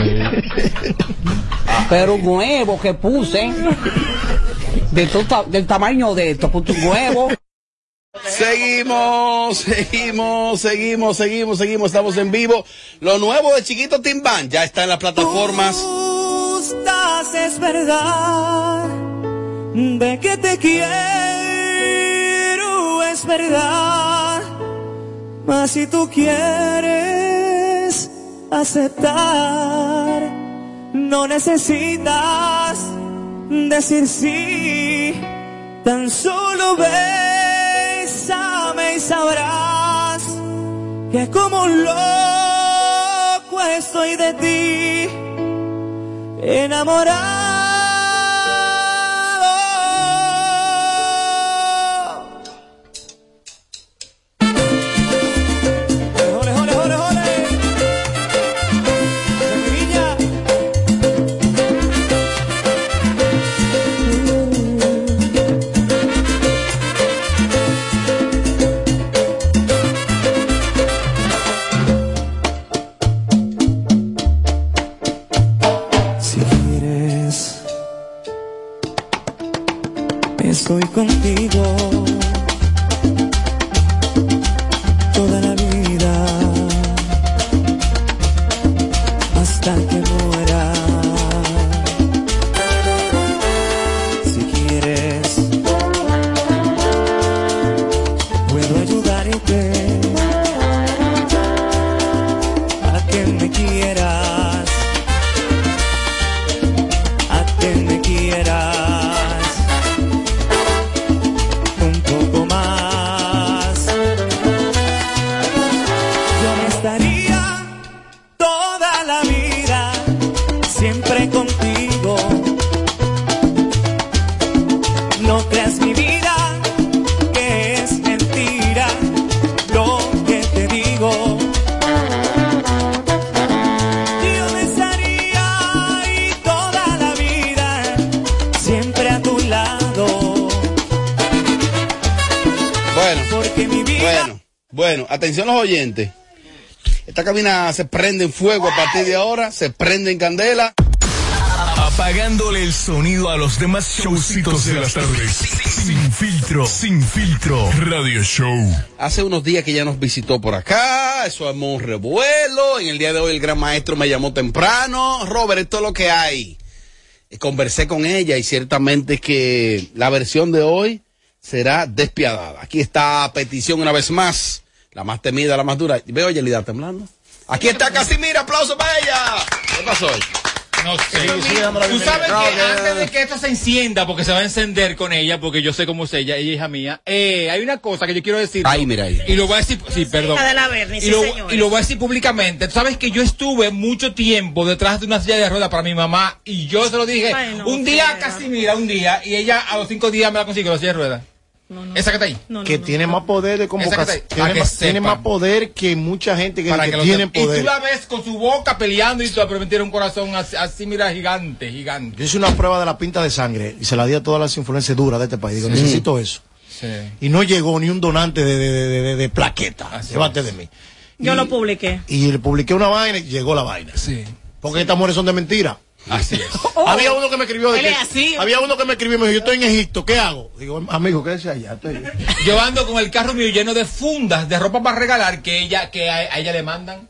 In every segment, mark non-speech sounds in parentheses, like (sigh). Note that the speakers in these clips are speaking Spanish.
(laughs) Pero un huevo que puse de to- del tamaño de esto, puse un huevo. Seguimos, seguimos, seguimos, seguimos, seguimos, estamos en vivo. Lo nuevo de Chiquito Timbán ya está en las plataformas. gustas es verdad, de que te quiero es verdad, mas si tú quieres aceptar, no necesitas decir sí, tan solo bésame y sabrás que como un loco estoy de ti enamorado. Contigo atención los oyentes. Esta cabina se prende en fuego a partir de ahora, se prende en candela. Apagándole el sonido a los demás showcitos de las tardes. Sin filtro, sin filtro. Radio Show. Hace unos días que ella nos visitó por acá, eso armó un revuelo. En el día de hoy el gran maestro me llamó temprano. Robert, esto es lo que hay. Eh, Conversé con ella y ciertamente que la versión de hoy será despiadada. Aquí está petición una vez más, la más temida, la más dura. Veo a Yelida temblando. Aquí está Casimira, aplauso para ella. ¿Qué pasó hoy? No sé. Tú sabes que antes de que esto se encienda, porque se va a encender con ella, porque yo sé cómo es ella, ella es hija mía, eh, hay una cosa que yo quiero decir. Ay, mira ahí. Y lo voy a decir, sí, perdón. Hija de la Berni, y, lo, señores. y lo voy a decir públicamente. Tú sabes que yo estuve mucho tiempo detrás de una silla de ruedas para mi mamá y yo se lo dije Ay, no, un día, casi mira, un día, y ella a los cinco días me la consiguió la silla de ruedas. Esa que está ahí. No, no, que no. tiene más poder de convocación. que te- Tiene, más, tiene sepan. más poder que mucha gente que, Para que que lo tiene sepa. Y poder. tú la ves con su boca peleando y tú pero tiene un corazón así, así, mira, gigante, gigante. Yo hice una prueba de la pinta de sangre y se la di a todas las influencias duras de este país. Digo, necesito eso. Sí. Y no llegó ni un donante de, de, de, de- de plaqueta. Es. de mí. Yo y, lo publiqué. Y le publiqué una vaina y llegó la vaina. Sí. Porque estas mujeres son de mentira. Así es. (laughs) había uno que me escribió de Él que- es así. había uno que me escribió y me dijo, yo estoy en Egipto, ¿qué hago? Digo, amigo, quédese allá. Estoy... (laughs) Yo ando con el carro mío lleno de fundas de ropa para regalar que ella que a, a ella le mandan.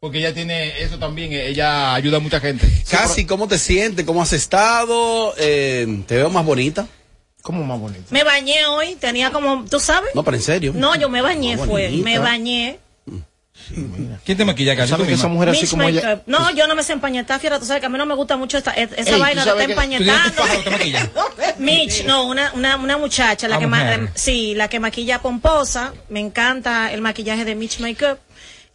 Porque ella tiene eso también, eh, ella ayuda a mucha gente. Casi, ¿cómo te sientes? ¿Cómo has estado? Eh, ¿Te veo más bonita? ¿Cómo más bonito? Me bañé hoy, tenía como, ¿tú sabes? No, pero en serio. No, yo me bañé, fue. bonita. Me bañé. ¿Quién te maquilla, Casi? ¿Sabes Tú que esa misma. mujer así Mitch como ella... No, yo no me sé empañetar, fiera, tú sabes que a mí no me gusta mucho esta, esa Ey, ¿tú vaina de estar que- ¿Tú tienes tu empañetando. (laughs) Mitch, no, una, una, una muchacha, la Ah, que ma- sí, la que maquilla pomposa, me encanta el maquillaje de Mitch Makeup.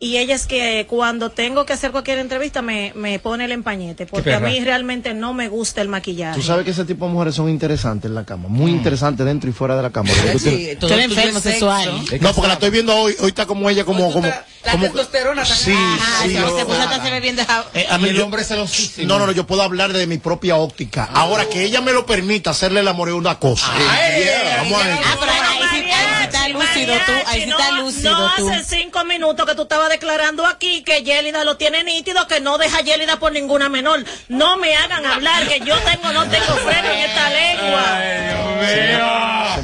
Y ella es que cuando tengo que hacer cualquier entrevista me, me pone el empañete, porque a mí realmente no me gusta el maquillaje. Tú sabes que ese tipo de mujeres son interesantes en la cama, muy Mm. interesantes dentro y fuera de la cama. Porque tú eres enfermo sexual. No, porque la estoy viendo hoy, hoy está como ella, como, como, La como testosterona sí, Ah, sí, esa yo- se puso hasta se ve bien dejado. Eh, a mí el yo- hombre celosísimo. no, no, no, yo puedo hablar de mi propia óptica. Ahora que ella me lo permita hacerle el amor es una cosa. Ay, Vamos a ver. Ah, pero ahí sí, ahí sí está lúcido tú, ahí sí está no, lúcido no tú. hace cinco minutos que tú estabas declarando aquí que Yélida lo tiene nítido, que no deja Yélida por ninguna menor. No me hagan hablar, que yo tengo, no tengo freno en esta lengua.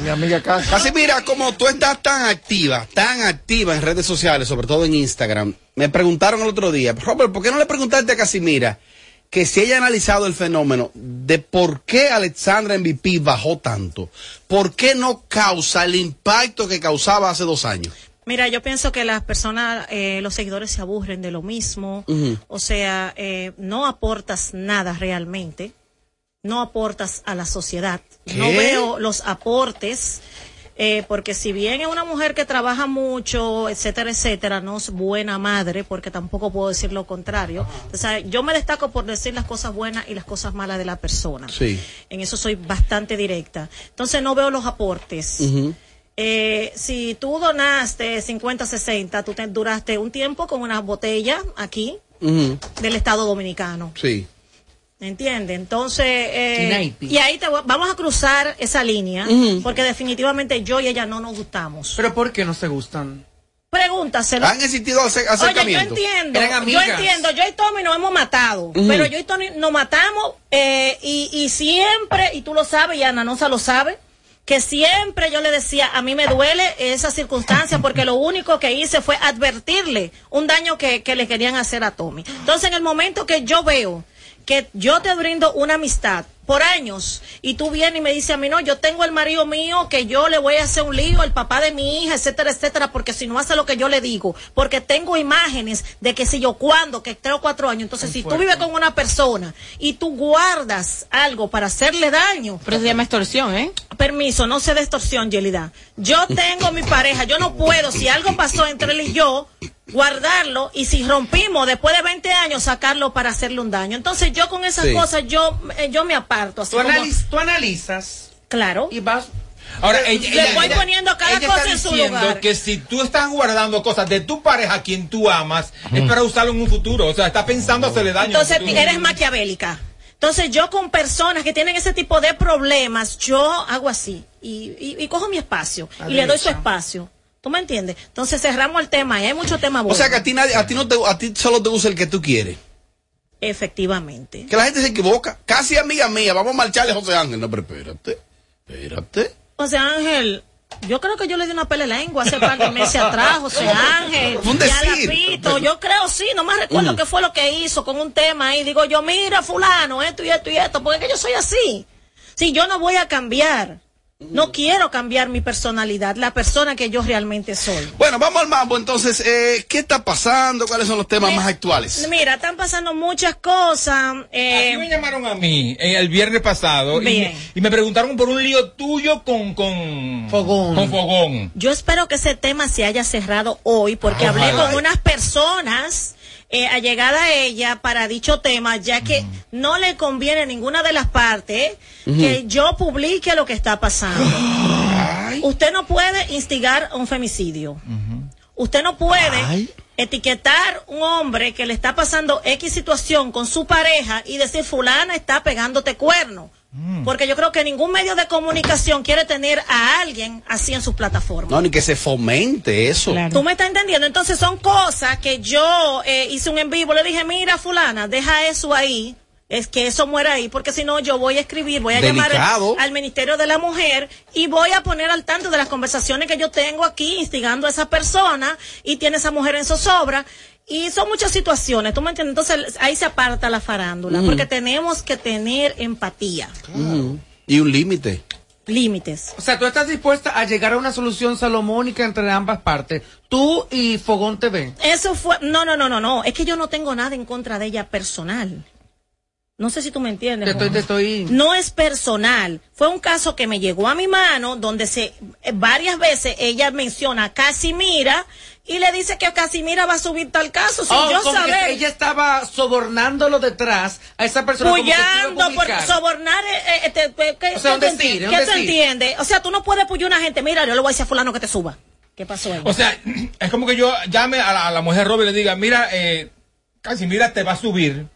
Mi amiga Casi. Casi mira, como tú estás tan activa, tan activa en redes sociales, sobre todo en Instagram, me preguntaron el otro día, Robert, ¿por qué no le preguntaste a Casimira que si ella ha analizado el fenómeno de por qué Alexandra MVP bajó tanto? ¿Por qué no causa el impacto que causaba hace dos años? Mira, yo pienso que las personas, eh, los seguidores se aburren de lo mismo. O sea, eh, no aportas nada realmente. No aportas a la sociedad. No veo los aportes. eh, porque si bien es una mujer que trabaja mucho, etcétera, etcétera, no es buena madre, porque tampoco puedo decir lo contrario. O sea, yo me destaco por decir las cosas buenas y las cosas malas de la persona. Sí. En eso soy bastante directa. Entonces no veo los aportes. Eh, si tú donaste 50, 60, tú te duraste un tiempo con una botella aquí del Estado Dominicano. Sí. ¿Entiendes? Entonces, eh, y ahí te voy- vamos a cruzar esa línea, porque definitivamente yo y ella no nos gustamos. Pero ¿por qué no se gustan? Pregúntaselo. ¿Han existido ace- Oye, yo acercamientos? entiendo, yo entiendo, yo y Tommy nos hemos matado, pero yo y Tommy nos matamos eh, y, y siempre, y tú lo sabes, y Ana Nosa lo sabe, que siempre yo le decía, a mí me duele esa circunstancia porque lo único que hice fue advertirle un daño que, que le querían hacer a Tommy. Entonces, en el momento que yo veo que yo te brindo una amistad por años y tú vienes y me dices a mí, no, yo tengo el marido mío que yo le voy a hacer un lío, el papá de mi hija, etcétera, etcétera, porque si no hace lo que yo le digo, porque tengo imágenes de que si yo cuando, que tres o cuatro años, entonces si tú vives con una persona y tú guardas algo para hacerle daño, Pero se llama extorsión, ¿eh? permiso, no se de extorsión, Yelida. Yo tengo mi pareja, yo no puedo, si algo pasó entre él y yo, guardarlo y si rompimos después de 20 años, sacarlo para hacerle un daño. Entonces yo con esas Sí. cosas, yo, eh, yo me aparto. Así Tú, como- analiz- tú analizas claro. y vas... Ahora, Le ella, ella- voy ella- poniendo cada ella cosa está en su diciendo lugar. que si tú estás guardando cosas de tu pareja a quien tú amas, es para usarlo en un futuro. O sea, está pensando hacerle daño. en Entonces futuro. eres maquiavélica. Entonces yo con personas que tienen ese tipo de problemas, yo hago así y, y- y cojo mi espacio y le doy su espacio. ¿Tú me entiendes? Entonces cerramos el tema y hay mucho tema O bueno. sea que a ti, nadie, a ti, no te, a ti solo te gusta el que tú quieres. Efectivamente. Que la gente se equivoca. Casi amiga mía, vamos a marcharle a José Ángel. No, pero espérate. Espérate. José Ángel, yo creo que yo le di una pele lengua hace par de meses atrás, José (laughs) Ángel. Fue un decir. pito, yo creo sí, no me recuerdo qué fue lo que hizo con un tema ahí. Digo yo, mira, fulano, esto y esto y esto, porque es que yo soy así. Si yo no voy a cambiar, no quiero cambiar mi personalidad, la persona que yo realmente soy. Bueno, vamos al mambo. Entonces, eh, ¿qué está pasando? ¿Cuáles son los temas más actuales? Mira, están pasando muchas cosas. eh, Aquí me llamaron a mí eh, el viernes pasado y me, y me preguntaron por un lío tuyo con, con Fogón. Con Fogón. Yo espero que ese tema se haya cerrado hoy porque hablé con unas personas eh, allegada a ella para dicho tema, ya que no le conviene a ninguna de las partes que yo publique lo que está pasando. Usted no puede instigar un femicidio. Usted no puede Ay. etiquetar un hombre que le está pasando X situación con su pareja y decir fulana está pegándote cuerno. Porque yo creo que ningún medio de comunicación quiere tener a alguien así en sus plataformas. No, ni que se fomente eso. Claro. Tú me estás entendiendo. Entonces son cosas que yo eh, hice un en vivo. Le dije, mira, fulana, deja eso ahí. Es que eso muera ahí, porque si no, yo voy a escribir, voy a llamar al Ministerio de la Mujer y voy a poner al tanto de las conversaciones que yo tengo aquí, instigando a esa persona y tiene esa mujer en zozobra. Y son muchas situaciones, ¿tú me entiendes? Entonces ahí se aparta la farándula, porque tenemos que tener empatía. Y un límite. límites. O sea, tú estás dispuesta a llegar a una solución salomónica entre ambas partes. Tú y Fogón TV. Eso fue, no, no, no, no, no, es que yo no tengo nada en contra de ella personal. No sé si tú me entiendes. Te estoy, te estoy. No es personal. Fue un caso que me llegó a mi mano donde se varias veces ella menciona a Casimira y le dice que Casimira va a subir tal caso sin Oh, yo como que saber. ella estaba sobornándolo detrás a esa persona. Puyando por sobornar, eh, eh, este, eh, ¿qué, O sea, te decir, qué te entiende? O sea, tú no puedes puyar a una gente, mira, yo le voy a decir a fulano que te suba. ¿Qué pasó ahí? O sea, (clears throat) es como que yo llame a la, a la mujer Robert y le diga, mira, eh, casi mira, te va a subir.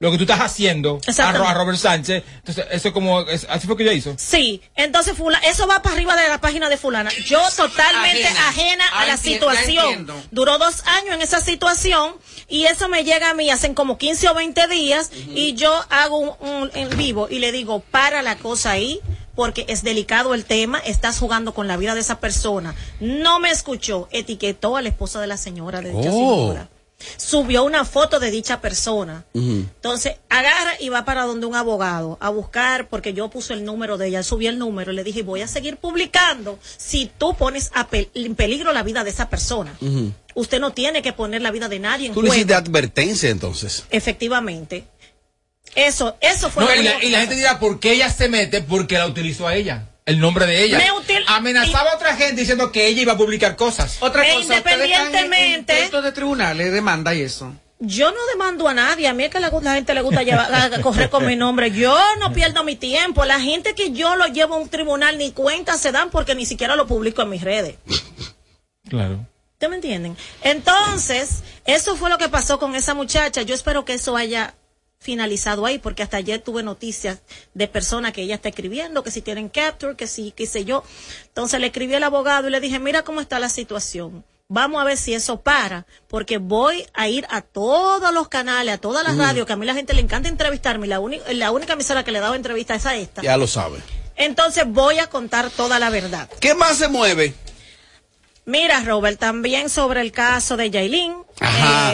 Lo que tú estás haciendo a, Robert Sánchez. Entonces, eso como, es- así fue que ella hizo. Sí, entonces fula- eso va para arriba de la página de fulana. Yo totalmente Ajena. ajena, a la situación. Duró dos años en esa situación y eso me llega a mí hacen como 15 o 20 días y yo hago un, un en vivo y le digo, para la cosa ahí porque es delicado el tema, estás jugando con la vida de esa persona. No me escuchó, etiquetó a la esposa de la señora, de dicha Oh. señora. Subió una foto de dicha persona. Entonces, agarra y va para donde un abogado a buscar, porque yo puse el número de ella, subí el número, le dije, voy a seguir publicando si tú pones a pe- en peligro la vida de esa persona. Usted no tiene que poner la vida de nadie en Tú le juego. hiciste advertencia entonces. Efectivamente. Eso, eso fue No, lo y, la, y la gente dirá, ¿por qué ella se mete? Porque la utilizó a ella. El nombre de ella. Amenazaba a otra gente diciendo que ella iba a publicar cosas. Otra E cosa, en- en independientemente- intentos de tribunales, demanda y eso. Yo no demando a nadie, a mí es que la, la gente le gusta llevar, a- a (laughs) correr con mi nombre. Yo no pierdo mi tiempo. La gente que yo lo llevo a un tribunal ni cuenta se dan porque ni siquiera lo publico en mis redes. Claro. ¿Ustedes me entienden? Entonces, eso fue lo que pasó con esa muchacha. Yo espero que eso haya finalizado ahí, porque hasta ayer tuve noticias de personas que ella está escribiendo, que si tienen capture, que si, qué sé yo. Entonces le escribí al abogado y le dije, mira cómo está la situación. Vamos a ver si eso para, porque voy a ir a todos los canales, a todas las radios, que a mí la gente le encanta entrevistarme. La, la única emisora que le he dado entrevista es a esta. Ya lo sabe. Entonces voy a contar toda la verdad. ¿Qué más se mueve? Mira, Robert, también sobre el caso de Yailin.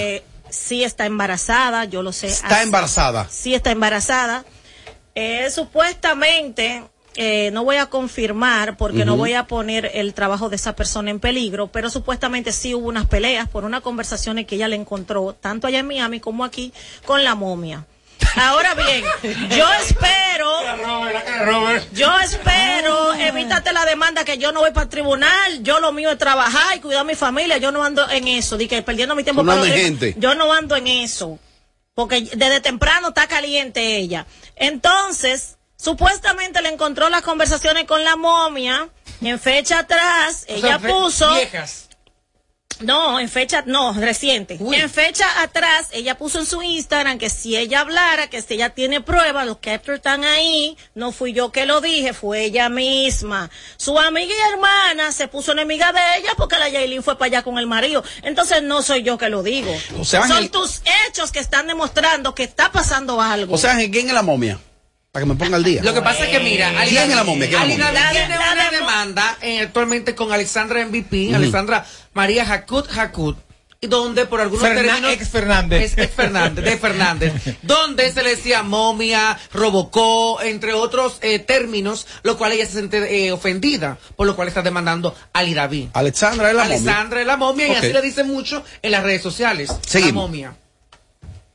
Eh, sí está embarazada, yo lo sé. Está Así- embarazada. Sí está embarazada. Eh, supuestamente, eh, no voy a confirmar porque no voy a poner el trabajo de esa persona en peligro, pero supuestamente sí hubo unas peleas por unas conversaciones que ella le encontró, tanto allá en Miami como aquí, con la momia. Ahora bien, yo espero, yo espero, evítate la demanda que yo no voy para el tribunal, yo lo mío es trabajar y cuidar a mi familia, yo no ando en eso, de que perdiendo mi tiempo para gente. Yo no ando en eso, porque desde temprano está caliente ella. Entonces, supuestamente le encontró las conversaciones con la momia, en fecha atrás, O ella sea, puso... Viejas. No, en fecha, no, reciente. Uy. En fecha atrás, ella puso en su Instagram que si ella hablara, que si ella tiene pruebas, los captures están ahí, no fui yo que lo dije, fue ella misma. Su amiga y hermana se puso enemiga de ella porque la Yailin fue para allá con el marido. Entonces no soy yo que lo digo. O sea, Son tus hechos que están demostrando que está pasando algo. O sea, ¿quién es la momia? Para que me ponga al día. Lo que pasa es que mira, Ali ¿Quién es David- la momia? ¿Quién es la Ali momia? David La- tiene una demanda actualmente con Alexandra MVP, Alexandra María Jacut Jacut, y donde por algunos Fernan- términos ex Fernández. es ex Fernández, de Fernández, (laughs) donde se le decía momia, robocó, entre otros eh, términos, lo cual ella se siente eh, ofendida, por lo cual está demandando a Ali David. Alexandra es la momia. Alexandra es la momia y así le dicen mucho en las redes sociales. Seguimos. La momia.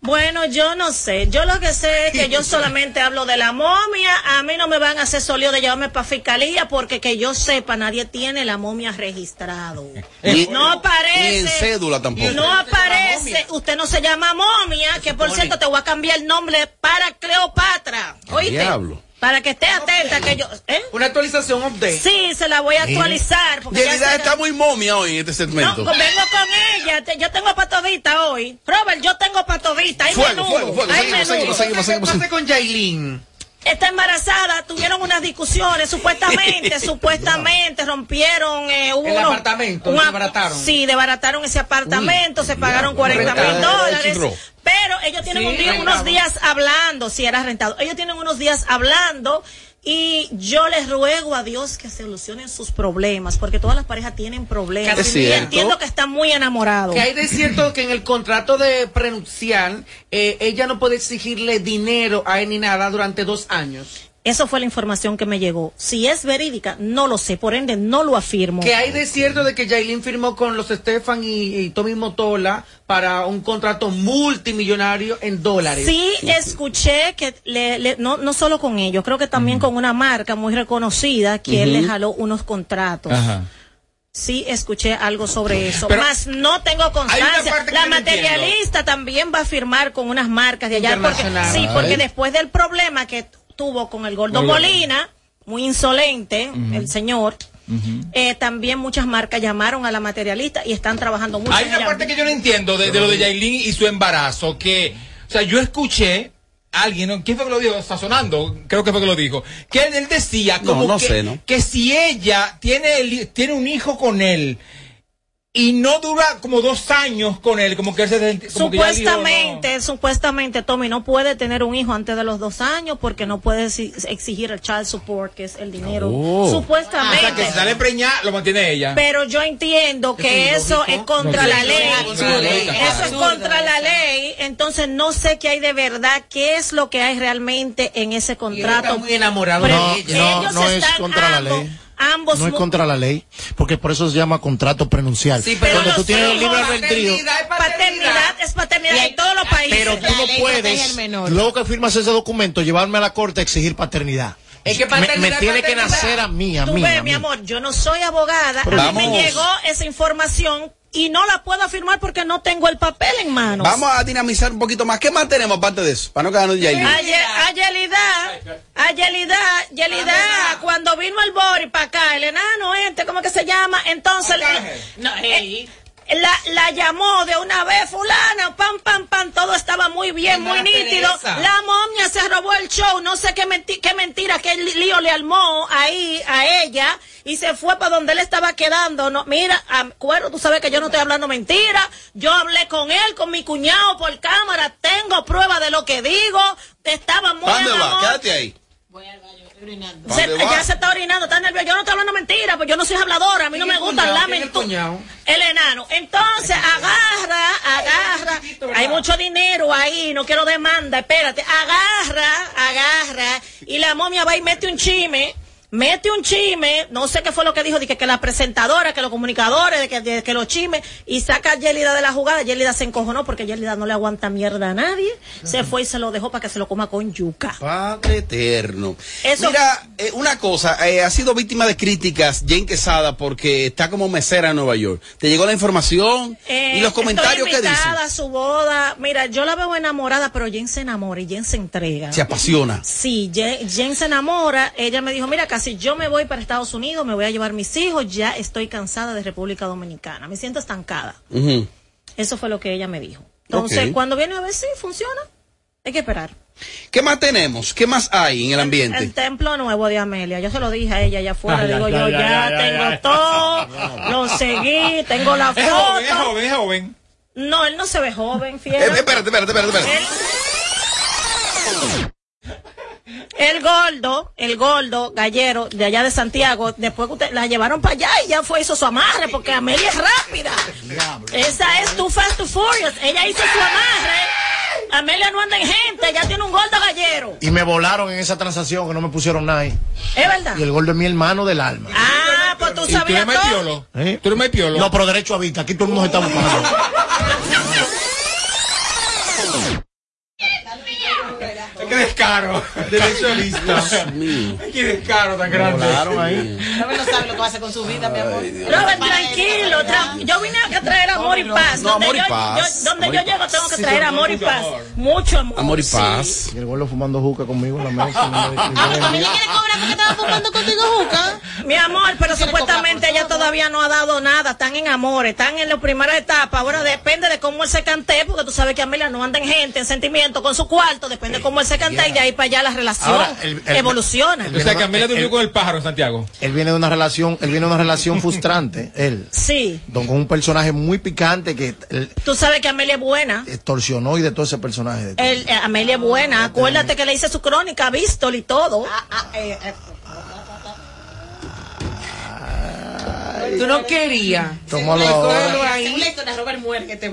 Bueno, yo no sé. Yo lo que sé es que yo (laughs) solamente hablo de la momia. A mí no me van a hacer solio de llevarme para fiscalía porque que yo sepa, nadie tiene la momia registrado. (laughs) Ni- No aparece. Ni en cédula tampoco. No aparece. Usted no se llama momia, que por cierto te voy a cambiar el nombre para Cleopatra. ¿Oíste? diablo. Para que esté atenta que yo... ¿eh? Una actualización update. Sí, se la voy a actualizar. Porque ya se- está muy momia hoy en este no, segmento. vengo con ella. Te- Yo tengo patodita hoy. Robert, yo tengo patodita. Hay Fuego, menudo. fuego, fuego. Hay Seguimos, menudo. seguimos, seguimos, ¿Qué seguimos. pasa con Yailin? Está embarazada, tuvieron unas discusiones, supuestamente, (laughs) supuestamente rompieron eh, hubo El unos- apartamento, un desbarataron. Sí, desbarataron ese apartamento, se pagaron diablo, 40 mil rentado. dólares. Pero ellos tienen Sí, un día- unos días hablando, si era rentado, ellos tienen unos días hablando y yo les ruego a Dios que solucionen sus problemas, porque todas las parejas tienen problemas. Es y entiendo que están muy enamorados. Que hay de cierto que en el contrato de prenupcial eh, ella no puede exigirle dinero a él ni nada durante dos años. Eso fue la información que me llegó. Si es verídica, no lo sé, por ende no lo afirmo. Que hay de cierto de que Yailin firmó con los Stefan y, y Tommy Motola para un contrato multimillonario en dólares. Sí, escuché que le, le- no, no solo con ellos, creo que también con una marca muy reconocida que él le jaló unos contratos. Ajá. Sí, escuché algo sobre eso. Pero- Más no tengo constancia. La no materialista también va a firmar con unas marcas de allá. Porque, sí, porque después del problema que tuvo con el Gordo. Molina, muy insolente, el señor, eh, también muchas marcas llamaron a la materialista y están trabajando mucho. Hay una ella. parte que yo no entiendo de, de lo de Yailin y su embarazo, que, o sea, yo escuché alguien, ¿no? ¿quién fue que lo dijo? Sazonando, creo que fue que lo dijo. Que él, él decía No, como no que, sé, ¿no? que si ella tiene, el- tiene un hijo con él y no dura como dos años con él, como que él se como que ya dijo, Supuestamente, supuestamente, Tommy no puede tener un hijo antes de los dos años porque no puede exi- exigir el child support, que es el dinero. Oh. O Supuestamente. sea, que si sale preñada, lo mantiene ella. Pero yo entiendo que eso es contra No, la sí, ley. Eso es contra la ley. Entonces no sé qué hay de verdad, qué es lo que hay realmente en ese contrato. está muy enamorado Pero de ella. No, ellos no es están contra la ley. Ambos No es contra la ley, porque por eso se llama contrato prenuncial. Sí, pero Cuando tú tienes el libre albedrío, paternidad es paternidad es paternidad en todos los países. pero tú no puedes, luego que firmas ese documento, llevarme a la corte a exigir paternidad. Es que me, me paternidad, tiene que nacer a mí, a Tú mí. ves, a mi mí. amor, yo no soy abogada, a mí Vamos. me llegó esa información y no la puedo afirmar porque no tengo el papel en manos. Vamos a dinamizar un poquito más. ¿Qué más tenemos aparte de eso? Para no quedarnos ya ahí. A, Ye- a Yelida, a Yelida, Yelida, cuando vino el Bori para acá, el enano este, ¿cómo que se llama? Entonces, No, hey. La, la llamó de una vez fulana, pam, pam, pam, todo estaba muy bien, muy nítido. Teresa. La momia se robó el show, no sé qué, menti- qué mentira, qué lío le armó ahí a ella y se fue para donde él estaba quedando. No, mira, acuerdo, tú sabes que yo no estoy hablando mentira. Yo hablé con él, con mi cuñado por cámara, tengo prueba de lo que digo. Estaba muy ¿Para dónde va? Quédate ahí. Voy al baño, estoy ya se está orinando, está nervioso. Yo no estoy hablando mentira, pues yo no soy habladora. A mí no ¿Quién me gusta es mentira. cuñado? El enano. Entonces, agarra, agarra. Hay mucho dinero ahí, no quiero demanda, espérate. Agarra, agarra. Y la momia va y mete un chime. Mete un chime, no sé qué fue lo que dijo, dije que la presentadora, que los comunicadores, de que, de que los chimes, y saca a Yelida de la jugada. Yelida se encojonó porque Yelida no le aguanta mierda a nadie. Se fue y se lo dejó para que se lo coma con yuca. Padre eterno. Eso- Mira, eh, una cosa, eh, ha sido víctima de críticas Jane Quesada porque está como mesera en Nueva York. ¿Te llegó la información? Eh, ¿Y los comentarios estoy que dicen? a su boda. Mira, yo la veo enamorada, pero Jen se enamora y Jen se entrega. Se apasiona. Sí, Jen, Jen se enamora. Ella me dijo, mira, casi yo me voy para Estados Unidos, me voy a llevar mis hijos, ya estoy cansada de República Dominicana, me siento estancada. Eso fue lo que ella me dijo. Entonces, cuando viene a ver si funciona, hay que esperar. ¿Qué más tenemos? ¿Qué más hay en el ambiente? El templo nuevo de Amelia, yo se lo dije a ella allá afuera, Ah, ya, digo ya, yo, ya, ya, ya, tengo ya. todo, (laughs) lo seguí, tengo la Es joven, es foto. joven, es joven. No, él no se ve joven, Eh, fiel. espérate, espérate, espérate, espérate. El gordo, el gordo gallero de allá de Santiago, después que usted la llevaron para allá y ya fue hizo su amarre, porque Amelia es rápida. Esa es Too Fast Too Furious. Ella hizo su amarre. Amelia no anda en gente, ya tiene un gordo gallero. Y me volaron en esa transacción que no me pusieron nada ahí. ¿Es verdad? Y el gordo es mi hermano del alma. Ah, pues tú ¿Y tú eres sabías todo. piolo? ¿Eh? ¿Tú eres piolo? No, pero derecho a vista. Aquí todo el mundo se está buscando. (laughs) Qué descaro. Qué descaro tan grande. Ahí. Robert no sabe lo que va a hacer con su vida, mi amor. Robert, tranquilo. tra- yo vine a traer amor y paz. No, donde amor y yo, paz. donde llego tengo que traer amor y paz. Mucho amor. Amor y paz. Y el gordo fumando juca conmigo en la mesa. Tu familia quiere cobrar porque estaba fumando contigo juca. Mi amor, pero supuestamente ella todavía no ha dado nada, están en amor, están en la primera etapa. Ahora depende de cómo él se cante, porque tú sabes que Amelia no anda en gente, en sentimiento, con su cuarto, depende de cómo él se cante y de ahí para allá la relación Ahora, el- el- evoluciona. O sea, que Amelia durmió con el pájaro en Santiago. Él viene de una relación, él viene de una relación frustrante, (laughs) él. sí, Don, con un personaje muy picante que él tú sabes que Amelia es buena. extorsionó y de todo ese personaje. de- El- eh, Amelia es buena, acuérdate que le hice su crónica, Vístol y todo. Ah, eh, eh, Tú no querías. Tómalo historia, Robert que te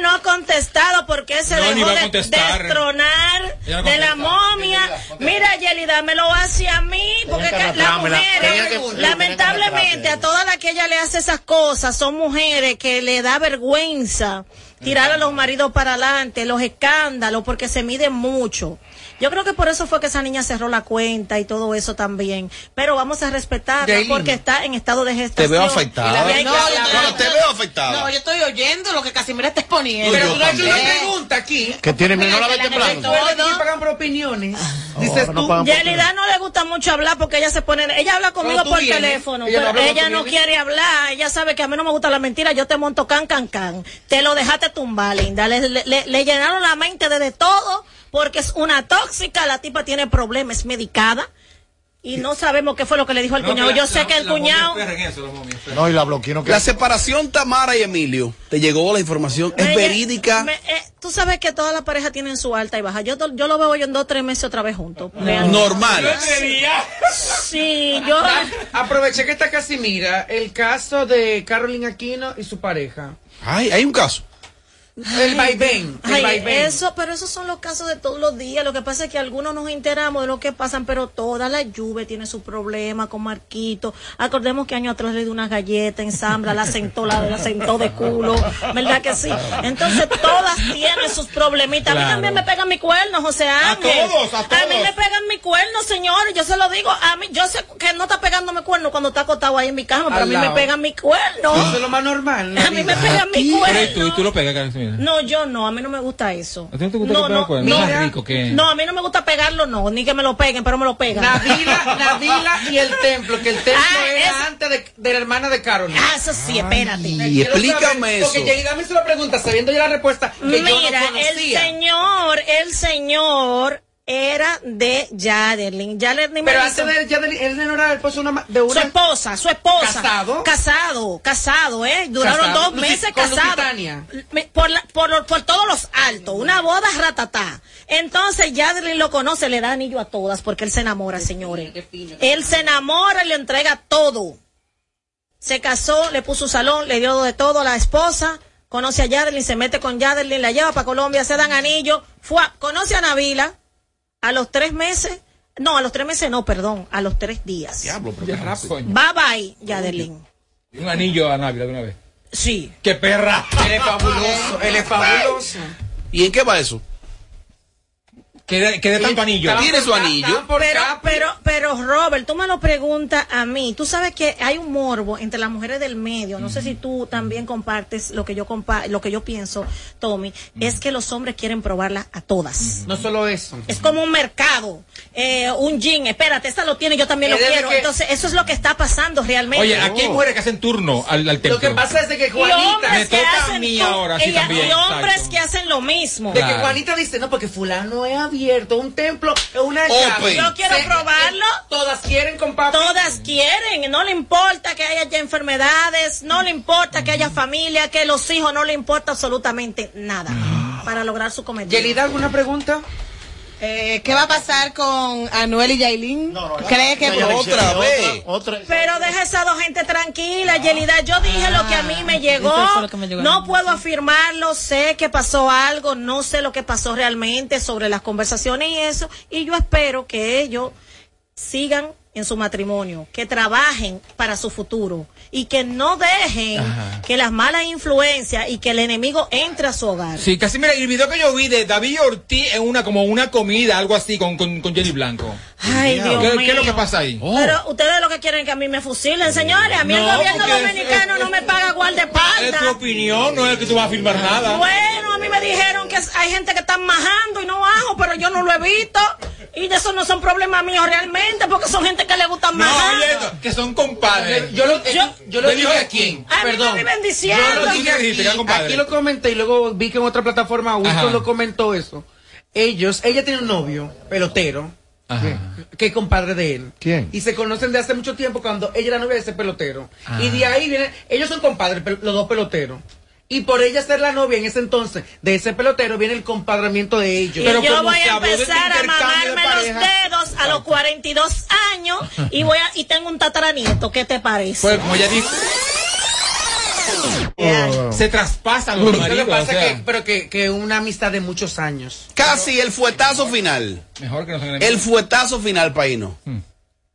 No ha contestado porque se No, dejó va a de destronar no de la momia. Mira, Yelida, me lo hace a mí, porque que que las mujeres, lamentablemente, a todas las que ella le hace esas cosas, son mujeres que le da vergüenza tirar a los maridos para adelante, los escándalos, porque se miden mucho. Yo creo que por eso fue que esa niña cerró la cuenta y todo eso también. Pero vamos a respetarla Yailin. porque está en estado de Te gestación. veo afectada. No, No, te veo afectada. No, yo estoy oyendo lo que Casimira está exponiendo. Pero tú no has hecho una pregunta aquí. Que tiene, no la ve Mira, temprano. Recuerda que aquí pagan por opiniones. Dices no tú. Yelida no le gusta mucho hablar porque ella se pone, ella habla conmigo por teléfono, ella no pero ella no quiere hablar, ella sabe que a mí no me gusta la mentira, yo te monto can can can, te lo dejaste tumbar, linda, le, le- le- le llenaron la mente de, de todo porque es una tóxica, la tipa tiene problemas, es medicada y no sabemos qué fue lo que le dijo al cuñado, yo sé que el cuñado, No, y la bloqueó no La separación Tamara y Emilio, ¿te llegó la información? ¿Es Me- verídica? me- eh, tú sabes que todas las parejas tienen su alta y baja, yo, yo lo veo yo en dos o tres meses otra vez juntos. realmente. Normal. Sí, yo... Aproveché que está Casimira, el caso de Carolina Aquino y su pareja. Ay, hay un caso. El vaivén. El Ay, vaivén. eso, pero esos son los casos de todos los días. Lo que pasa es que algunos nos enteramos de lo que pasan, pero toda la lluvia tiene su problema con Marquito. Acordemos que años atrás le dio una galleta en Zambra, la sentó, la, la sentó de culo. ¿Verdad que sí? Entonces todas tienen sus problemitas. A mí también me pegan mi cuerno, José Ángel. todos, a todos. mí me pegan mi cuerno, señores. Yo se lo digo. A mí, yo sé que no está pegándome cuerno cuando está acostado ahí en mi cama, pero a mí me pegan mi cuerno. Eso es lo más normal. A mí me pegan mi cuerno. y tú, y tú lo pegas, No, yo no, a mí no me gusta eso. ¿A ti no te gusta que te no, no, más rico que- No, a mí no me gusta pegarlo, no, ni que me lo peguen, pero me lo pegan. Navila, Navila y el templo, que el templo Ah, era es- antes de, de la hermana de Carolina. Ah, eso sí, espérate. Y explícame saber, Porque eso. Yeida me hizo la pregunta sabiendo ya la respuesta que yo no Mira, el señor, el señor era de. Yaderlin me Pero antes de de- él no era el esposo de una, Su una esposa, su esposa. ¿Casado? Casado, casado, ¿eh? Duraron Casado. dos meses casados. Por, la- por, por todos los altos. Una boda ratatá. Entonces, Yadlin lo conoce, le da anillo a todas porque él se enamora, señores. Él se enamora y le entrega todo. Se casó, le puso un salón, le dio de todo a la esposa. Conoce a Yadelin, se mete con Yadelin, la lleva para Colombia, se dan anillo. Fue, conoce a Navila a los tres meses. No, a los tres meses no, perdón, a los tres días. Diablo, pero qué rápido. Bye bye, Yadelin. Un anillo a Návila de una vez. Sí. ¡Qué perra! Él es fabuloso, él es fabuloso. ¿Y en qué va eso? ¿Qué de, qué de tanto anillo? Tiene su anillo. Pero, pero, pero, Robert, tú me lo preguntas a mí. Tú sabes que hay un morbo entre las mujeres del medio. No sé si tú también compartes lo que yo compa lo que yo pienso, Tommy. Es que los hombres quieren probarla a todas. No solo eso. Es como un mercado, eh, un jean. Espérate, esta lo tiene, yo también lo Es quiero. que- Entonces, eso es lo que está pasando realmente. Oye, aquí hay mujeres que hacen turno al, al templo. Lo que pasa es de que Juanita, me que toca a hacen mí tu- ahora, sí, y, también, y hombres exacto. que hacen lo mismo. de que. Juanita dice, no, porque fulano es abierto, un templo, una Open. llave. Yo quiero Se- probarlo. eh, Todas quieren con papi. Todas quieren, no le importa que haya ya enfermedades, no le importa que haya familia, que los hijos no le importa absolutamente nada para lograr su cometido. Yelida, ¿alguna pregunta? Eh, ¿Qué va a pasar con Anuel y Yailin? ¿Cree que Ya, ya, Otra vez. Otra, otra- Pero deja esa dos gente tranquila, Yelida. Yo dije lo que a mí me llegó. Que me llegó No puedo afirmarlo. Sé que pasó algo. No sé lo que pasó realmente sobre las conversaciones y eso. Y yo espero que ellos sigan en su matrimonio, que trabajen para su futuro y que no dejen Ajá. que las malas influencias y que el enemigo entre a su hogar. Sí, casi mira, el video que yo vi de David Ortiz en una como una comida, algo así con, con, con Jenny Blanco. Ay, Dios ¿Qué, mío. qué es lo que pasa ahí? Pero ustedes lo que quieren es que a mí me fusilen, señores. A mí el No, gobierno es- dominicano no me paga Es tu guardaespaldas. opinión, no es que tú vas a firmar nada. Bueno, a mí me dijeron que hay gente que está majando y no bajo, pero yo no lo he visto. Y de eso no son problemas míos realmente, porque son gente que le gusta No, esto, que son compadres. Yo lo, Yo- yo lo ¿Te dijo dije quién? A mí Perdón. me viven diciendo. Yo lo ¿Tú dije aquí, aquí lo comenté y luego vi que en otra plataforma Ajá. Wilson lo comentó eso. Ellos, ella tiene un novio, pelotero, Ajá. que es compadre de él. ¿Quién? Y se conocen de hace mucho tiempo cuando ella era novia de ese pelotero. Y de ahí viene, ellos son compadres, los dos peloteros. Y por ella ser la novia en ese entonces de ese pelotero viene el compadremiento de ellos. Y Pero yo voy a este empezar a de mamarme los dedos a los 42 años y voy a, y tengo un tataranieto. ¿Qué te parece? Pues como ya dijo, Oh. se traspasan los maridos. pasa o sea, que, pero que, que una amistad de muchos años. Casi el fuetazo final. mejor que no. El fuetazo final, Paino.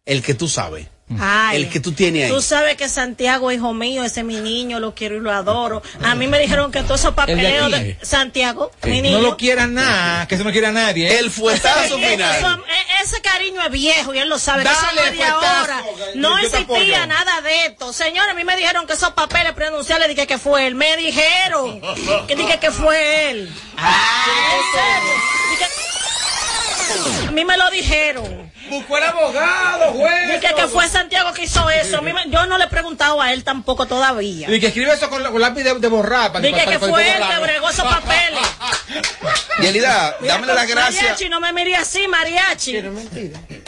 El que tú sabes. Ay, El que tú tienes ahí. Tú sabes que Santiago, hijo mío, ese es mi niño, lo quiero y lo adoro. A mí me dijeron que todos esos papeleos de Santiago, mi niño. No lo quiera nada, que eso no quiera nadie. El fuetazo Ese- final. eso- e- ese cariño es viejo y él lo sabe. que eso Dale, no es de fuetazo, ahora. que No existía nada de esto. Señores, a mí me dijeron que esos papeles pronunciales dije que fue él. Me dijeron que dije que fue él. (laughs) ¿En serio? Dije- mí me lo dijeron. Buscó el abogado, juez. Dije que fue Santiago que hizo eso. A mí me- yo no le he preguntado a él tampoco todavía. Y que escribe eso con, con lápiz de, de borrar. para Dije que fue él que bregó esos papeles. (laughs) Yelida, dámele las gracias. Mariachi, no me mire así, mariachi.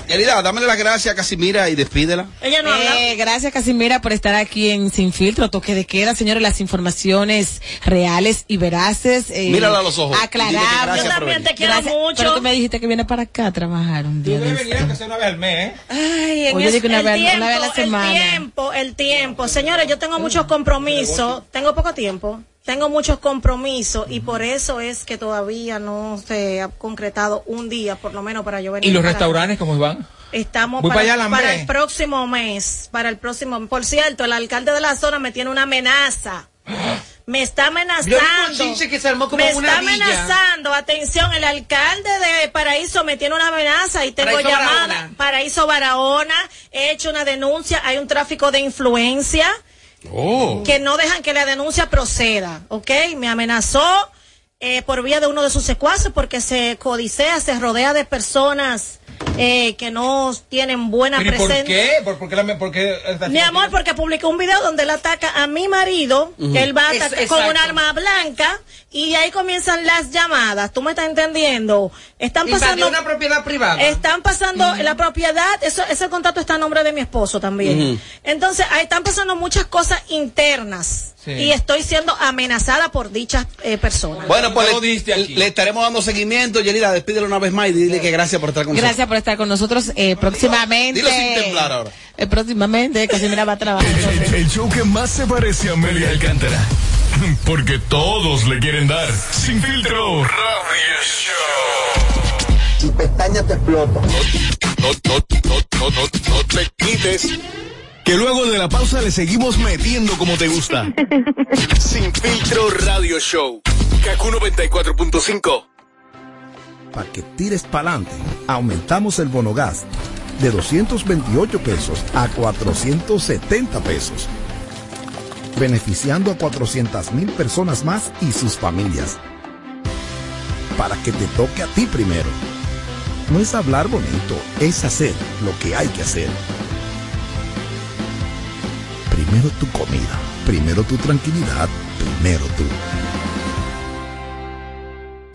Yelida, dámele las gracias a Casimira y despídela. Ella no habla. Eh, gracias Casimira por estar aquí en Sin Filtro, toque de queda, señores, las informaciones reales y veraces. Eh, Mírala a los ojos Aclarar. Yo también te quiero Gracias, mucho. Pero tú me dijiste que viene para acá a trabajar un Tú día. debes de venir sea una vez al mes, ¿eh? Ay, en Oye, es- una el, vez- tiempo, una vez a la semana. el tiempo, el tiempo. Señores, yo tengo muchos compromisos. Tengo poco tiempo. Tengo muchos compromisos y por eso es que todavía no se ha concretado un día, por lo menos para yo venir. ¿Y los restaurantes cómo van? Estamos para, para allá, Lambé. para el próximo mes. Para el próximo. Por cierto, el alcalde de la zona me tiene una amenaza. Me está amenazando. que se armó como me una está villa. amenazando. Atención, el alcalde de Paraíso me tiene una amenaza y tengo Paraíso llamada. Barahona. Paraíso Barahona. He hecho una denuncia. Hay un tráfico de influencia Oh. que no dejan que la denuncia proceda, ¿ok? Me amenazó eh, por vía de uno de sus secuaces porque se codicea, se rodea de personas eh, que no tienen buena ¿Pero y por presencia. qué? ¿Por, por qué la- por qué Mi amor, porque publicó un video donde él ataca a mi marido, que él va a atacar con un arma blanca, y ahí comienzan las llamadas. ¿Tú me estás entendiendo? Están pasando... una propiedad privada. Están pasando la propiedad, eso, ese contrato está a nombre de mi esposo también. Entonces, ahí están pasando muchas cosas internas Sí. y estoy siendo amenazada por dichas eh, personas. Bueno, pues lo le, diste aquí. le estaremos dando seguimiento. Yelida, despídela una vez más y dile que gracias por estar con Gracias por estar con nosotros eh, próximamente. Dilo sin temblar ahora. Eh, próximamente, Casimira va a trabajar. El, el show que más se parece a Amelia Alcántara. (laughs) Porque todos le quieren dar. Sin filtro. Radio Show. y pestañas te no, no, no, no, no te quites. Que luego de la pausa le seguimos metiendo como te gusta. (laughs) Sin filtro radio show. Kaku 94.5. Para que tires para adelante, aumentamos el bono gas de 228 pesos a 470 pesos, beneficiando a 400 mil personas más y sus familias. Para que te toque a ti primero. No es hablar bonito, es hacer lo que hay que hacer. Primero tu comida, primero tu tranquilidad, primero tú.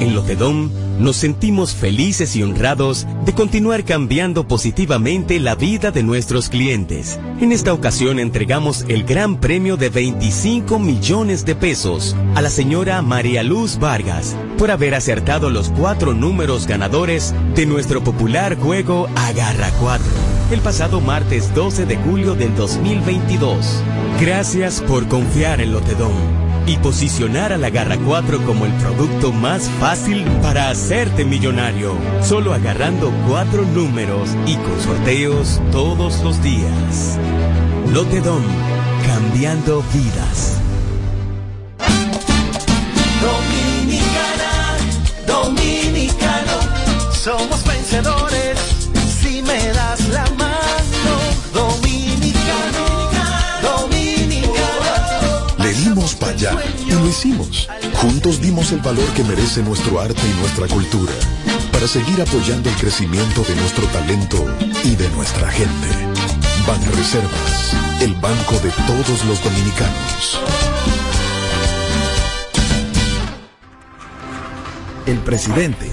En Lotedom nos sentimos felices y honrados de continuar cambiando positivamente la vida de nuestros clientes. En esta ocasión entregamos el gran premio de 25 millones de pesos a la señora María Luz Vargas por haber acertado los cuatro números ganadores de nuestro popular juego Agarra 4 el pasado martes 12 de julio del 2022. Gracias por confiar en Lotedom y posicionar a la Garra 4 como el producto más fácil para hacerte millonario, solo agarrando cuatro números y con sorteos todos los días. Lotedom, cambiando vidas. Dominicana, dominicano, somos vencedores si me das la mano. Y lo hicimos. Juntos dimos el valor que merece nuestro arte y nuestra cultura para seguir apoyando el crecimiento de nuestro talento y de nuestra gente. Banreservas, el banco de todos los dominicanos. El presidente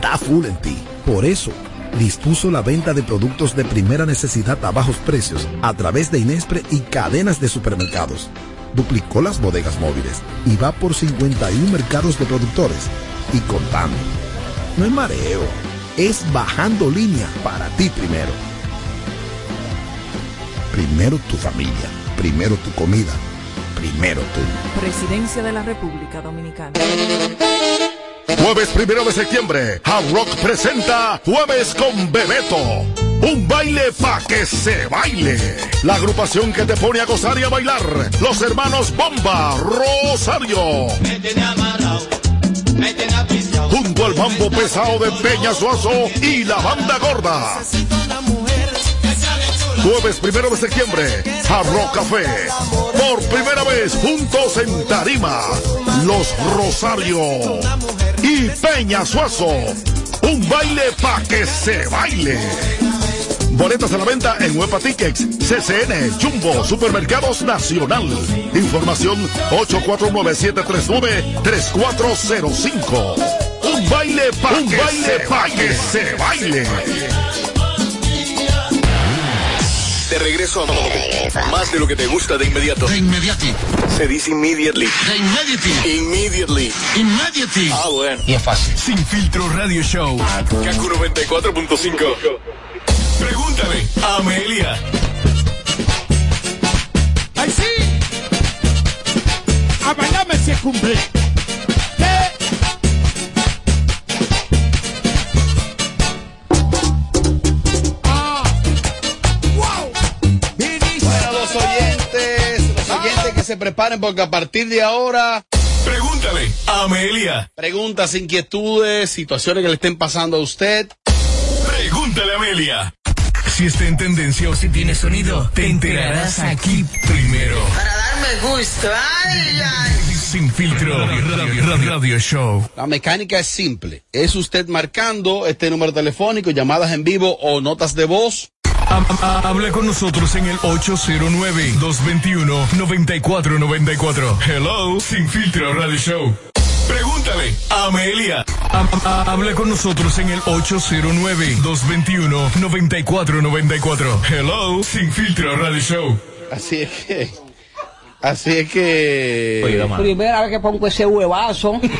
da full en ti. Por eso, dispuso la venta de productos de primera necesidad a bajos precios a través de Inespre y cadenas de supermercados. Duplicó las bodegas móviles y va por 51 mercados de productores y contando. No es mareo, es bajando línea para ti primero. Primero tu familia, primero tu comida, primero tú. Presidencia de la República Dominicana. Jueves primero de septiembre, Hard Rock presenta Jueves con Bebeto. Un baile pa' que se baile. La agrupación que te pone a gozar y a bailar. Los hermanos Bomba Rosario. Junto al mambo pesado de Peña Suazo y la banda gorda. Jueves primero de septiembre, Hard Rock Café. Por primera vez juntos en Tarima. Los Rosario y Peña Suazo. Un baile pa' que se baile. Boletas a la venta en Huepa Tickets, CCN, Jumbo, Supermercados Nacional. Información 849-739-3405. Un baile pa' Un baile pa' que se baile. De regreso a más de lo que te gusta de inmediato. De inmediati. Se dice immediately. De immediately. Immediately. Immediately. Ah, bueno. Y es fácil. Sin filtro radio show. Kaku 94.5. Amelia. ¡Ay, sí! A bailarme se cumple. Bueno, los oyentes, los oyentes que se preparen porque a partir de ahora. Pregúntale a Amelia. Preguntas, inquietudes, situaciones que le estén pasando a usted. Pregúntale a Amelia. Si está en tendencia o si tiene sonido, te enterarás aquí primero. Para darme gusto. Ay, ay. Sin filtro radio, radio, radio show. La mecánica es simple. Es usted marcando este número telefónico, llamadas en vivo o notas de voz. Ha- ha- Hable con nosotros en el 809-221-9494. Hello, Sin Filtro Radio Show. Pregúntale a Amelia. Ha- ha- Hable con nosotros en el 809-221-9494. Hello, Sin Filtro Radio Show. Así es que. Así es que. Primera vez que pongo ese huevazo. (laughs)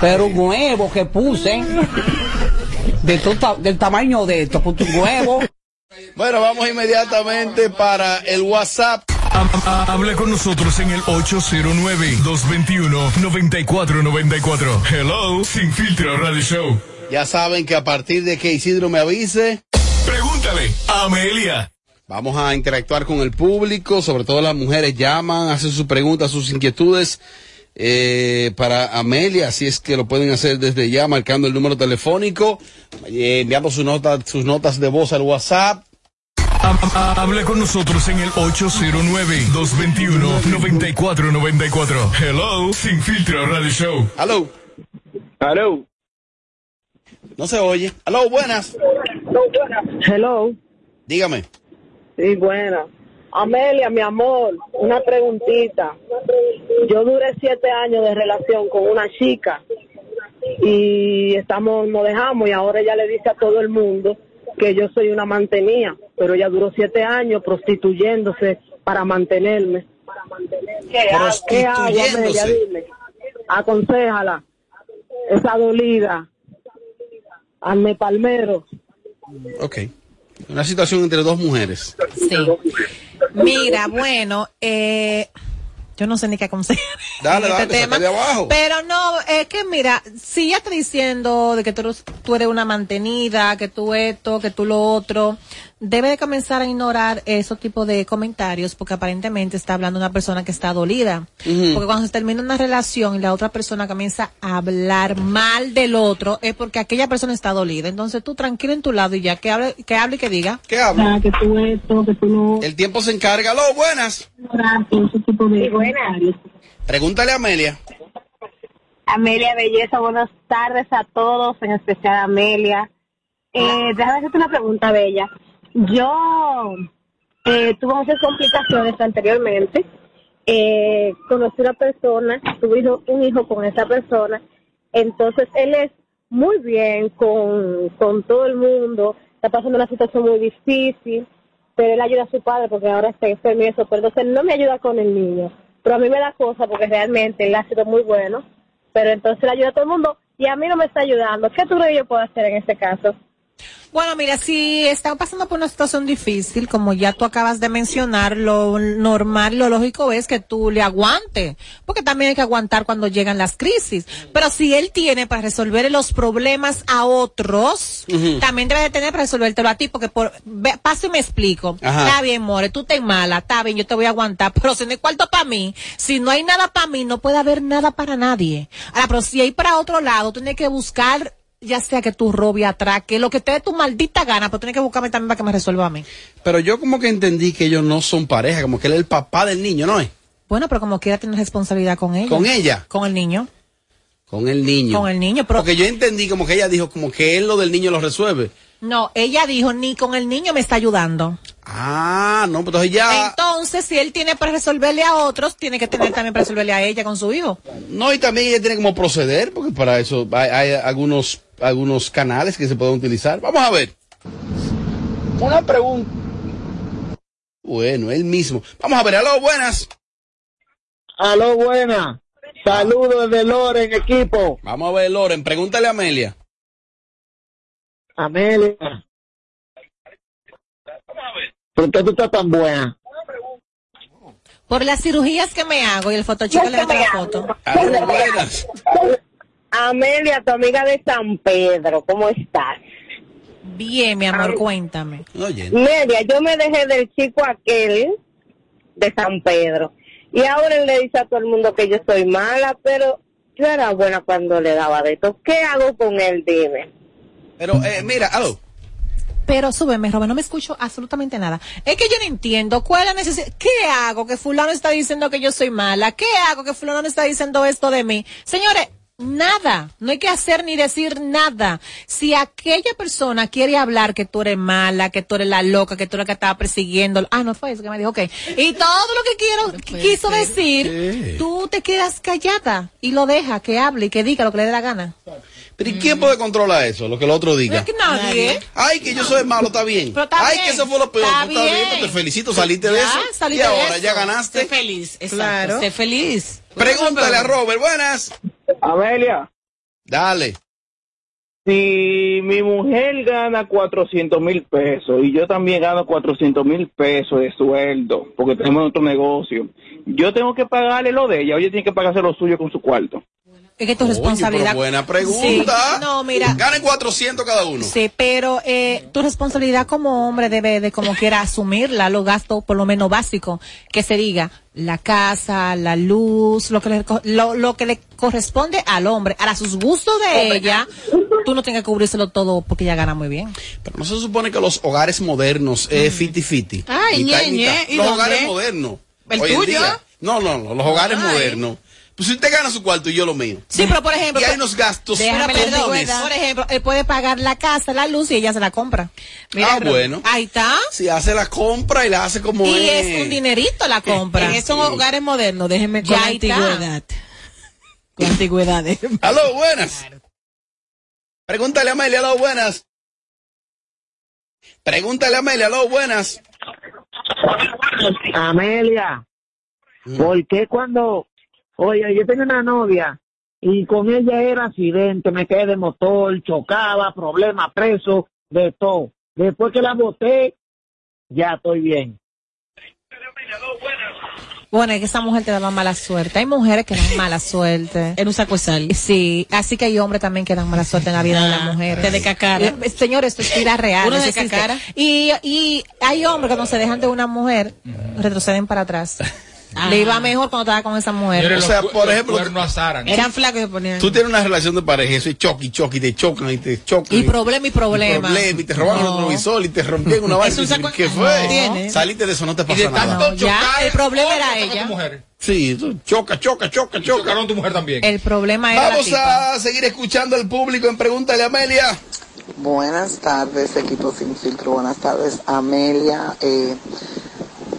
Pero un huevo que puse. De ta- del tamaño de esto, puse un huevo. Bueno, vamos inmediatamente para el WhatsApp. Ha- ha- Hable con nosotros en el 809-221-9494. Hello, Sin Filtro Radio Show. Ya saben que a partir de que Isidro me avise. Pregúntale a Amelia. Vamos a interactuar con el público, sobre todo las mujeres llaman, hacen sus preguntas, sus inquietudes eh, para Amelia, así es que lo pueden hacer desde ya marcando el número telefónico, eh, enviando sus notas, sus notas de voz al WhatsApp. Ha- ha- Hable con nosotros en el 809-221-9494. Hello, Sin Filtro Radio Show. Hello. Hello. No se oye. Hello, buenas. Hello. Dígame. Sí, buena. Amelia, mi amor, una preguntita. Yo duré siete años de relación con una chica y estamos, nos dejamos y ahora ella le dice a todo el mundo que yo soy una mantenida, pero ella duró siete años prostituyéndose para mantenerme. ¿Qué hago, ¿Qué hago. Dime. Aconsejala. Esa dolida. Hazme palmero. Ok. Una situación entre dos mujeres. Sí. Mira, bueno, eh, yo no sé ni qué aconsejar. Dale, dale, este saca de abajo. Pero no, es que mira, si ya está diciendo de que tú tú eres una mantenida, que tú esto, que tú lo otro, debe de comenzar a ignorar esos tipos de comentarios porque aparentemente está hablando una persona que está dolida. Porque cuando se termina una relación y la otra persona comienza a hablar mal del otro, es porque aquella persona está dolida. Entonces tú tranquilo en tu lado y ya que hable, que hable y que diga. ¿Qué habla? que tú esto, que tú no. El tiempo se encarga. Hello, buenas. ese tipo de comentarios. Pregúntale a Amelia. Amelia Belleza, buenas tardes a todos, en especial a Amelia. Eh, déjame hacerte una pregunta, Bella. Yo eh, tuve muchas complicaciones anteriormente eh, conocí una persona, tuve un hijo con esa persona, entonces él es muy bien con, con todo el mundo, está pasando una situación muy difícil, pero él ayuda a su padre porque ahora está enfermo y eso, pero entonces no me ayuda con el niño, pero a mí me da cosa porque realmente él ha sido muy bueno, pero entonces él ayuda a todo el mundo y a mí no me está ayudando. ¿Qué tú crees que yo puedo hacer en este caso? Bueno, mira, si están pasando por una situación difícil, como ya tú acabas de mencionar, lo normal, lo lógico es que tú le aguantes, porque también hay que aguantar cuando llegan las crisis. Pero si él tiene para resolver los problemas a otros, también debe de tener para resolvértelo a ti, porque por, ve- paso y me explico. Ajá. Está bien, more, tú te mala, está bien, yo te voy a aguantar, pero si no hay cuarto para mí, si no hay nada para mí, no puede haber nada para nadie. Ahora, pero si hay para otro lado, tú tienes que buscar ya sea que tu robia atraque, lo que te dé tu maldita gana, pero tienes que buscarme también para que me resuelva a mí. Pero yo como que entendí que ellos no son pareja, como que él es el papá del niño, ¿no es? Bueno, pero como quiera tener responsabilidad con ella. ¿Con ella? Con el niño. Con el niño. Con el niño, pero- Porque yo entendí como que ella dijo como que él lo del niño lo resuelve. No, ella dijo, ni con el niño me está ayudando. Ah, no, pues entonces ya... Entonces, si él tiene para resolverle a otros, tiene que tener también para resolverle a ella con su hijo. No, y también ella tiene como proceder, porque para eso hay, hay algunos, algunos canales que se pueden utilizar. Vamos a ver. Una pregunta. Bueno, él mismo. Vamos a ver, aló, buenas. Aló, buena. Saludos desde Loren, equipo. Vamos a ver, Loren, pregúntale a Amelia. Amelia. ¿Por qué tú estás tan buena? Por las cirugías que me hago y el fotochico le mete la foto. Amelia, tu amiga de San Pedro, ¿cómo estás? Bien, mi amor, cuéntame. Media, yo me dejé del chico aquel de San Pedro. Y ahora él le dice a todo el mundo que yo soy mala, pero yo era buena cuando le daba de esto. ¿Qué hago con él? Dime. Pero, eh, mira, aló. Pero súbeme, Robert, no me escucho absolutamente nada. Es que yo no entiendo cuál es la necesidad. ¿Qué hago que fulano está diciendo que yo soy mala? ¿Qué hago que fulano está diciendo esto de mí? Señores, nada. No hay que hacer ni decir nada. Si aquella persona quiere hablar que tú eres mala, que tú eres la loca, que tú eres la que estaba persiguiendo. Ah, no fue eso que me dijo, ok. Y todo lo que quiero, (laughs) quiso decir, ¿Qué? tú te quedas callada y lo deja que hable y que diga lo que le dé la gana. Pero ¿y quién puede controlar eso? Lo que el otro diga. Es que nadie. Ay, que yo soy malo, está bien. Pero está Ay, bien. que eso fue lo peor. Está Está bien, bien. te felicito, saliste de Ya, eso. salí y de ahora eso. ya ganaste. Sé feliz, exacto. Claro. Sé feliz. Pregúntale a Robert, buenas. Amelia. Dale. Si mi mujer gana 400 mil pesos y yo también gano 400 mil pesos de sueldo, porque tenemos otro negocio, yo tengo que pagarle lo de ella o ella tiene que pagarse lo suyo con su cuarto. Es que tu responsabilidad. pero buena pregunta. Sí. No, mira. Ganen 400 cada uno. Sí, pero eh, tu responsabilidad como hombre debe de como quiera asumirla, los gastos por lo menos básicos, que se diga la casa, la luz, lo que le, lo, lo que le corresponde al hombre, a sus gustos de ella, tú no tengas que cubrírselo todo porque ella gana muy bien. Pero no se supone que los hogares modernos es fiti fiti. Ay, Mitad y ñe, ñe, mitad. ¿y Los dónde? hogares modernos. ¿El tuyo? día. No, no, no, los hogares Ay. modernos. Pues si usted gana su cuarto y yo lo mío. Sí, pero por ejemplo, Y hay unos gastos comunes. por ejemplo, él puede pagar la casa, la luz y ella se la compra. ah, bueno. Ahí está. Si hace la compra y la hace como Y es. es un dinerito la compra. En esos hogares modernos, déjenme con Ya la está. antigüedad. Con antigüedades. (laughs) Aló, buenas. Pregúntale a Amelia, aló, buenas. Pregúntale a Amelia, aló, buenas. Amelia, ¿por qué cuando, oye, yo tenía una novia y con ella era accidente, me quedé de motor, chocaba, problema, preso, de todo. Después que la boté, ya estoy bien. Bueno, es que esa mujer te daba mala suerte. Hay mujeres que dan (laughs) mala suerte. En un saco de sal. Sí, así que hay hombres también que dan mala suerte en la vida de las mujeres. te decacara. Eh, Señor, esto es vida real. Uno cacara. Y, y hay hombres que cuando se dejan de una mujer, retroceden para atrás. (laughs) Le iba mejor cuando estaba con esa mujer. Señores, O sea, por los ejemplo, azaran. Eran flacos y se ponían. Tú tienes una relación de pareja, y eso es choque y choque, y te chocan y te chocan. Y problema y problema. problema, y te roban el No. retrovisor y te rompían una (laughs) vaina. Y saco- ¿Qué No. fue? Tiene. Saliste de eso, no te Y pasa de nada. tanto Ya, chocar, el problema era ella. tu mujer. Sí, choca, choca, choca, choca. Chocaron tu mujer también. El problema era la Vamos tipa. a seguir escuchando al público en Pregúntale a Amelia. Buenas tardes, equipo sin filtro. Buenas tardes, Amelia. Eh,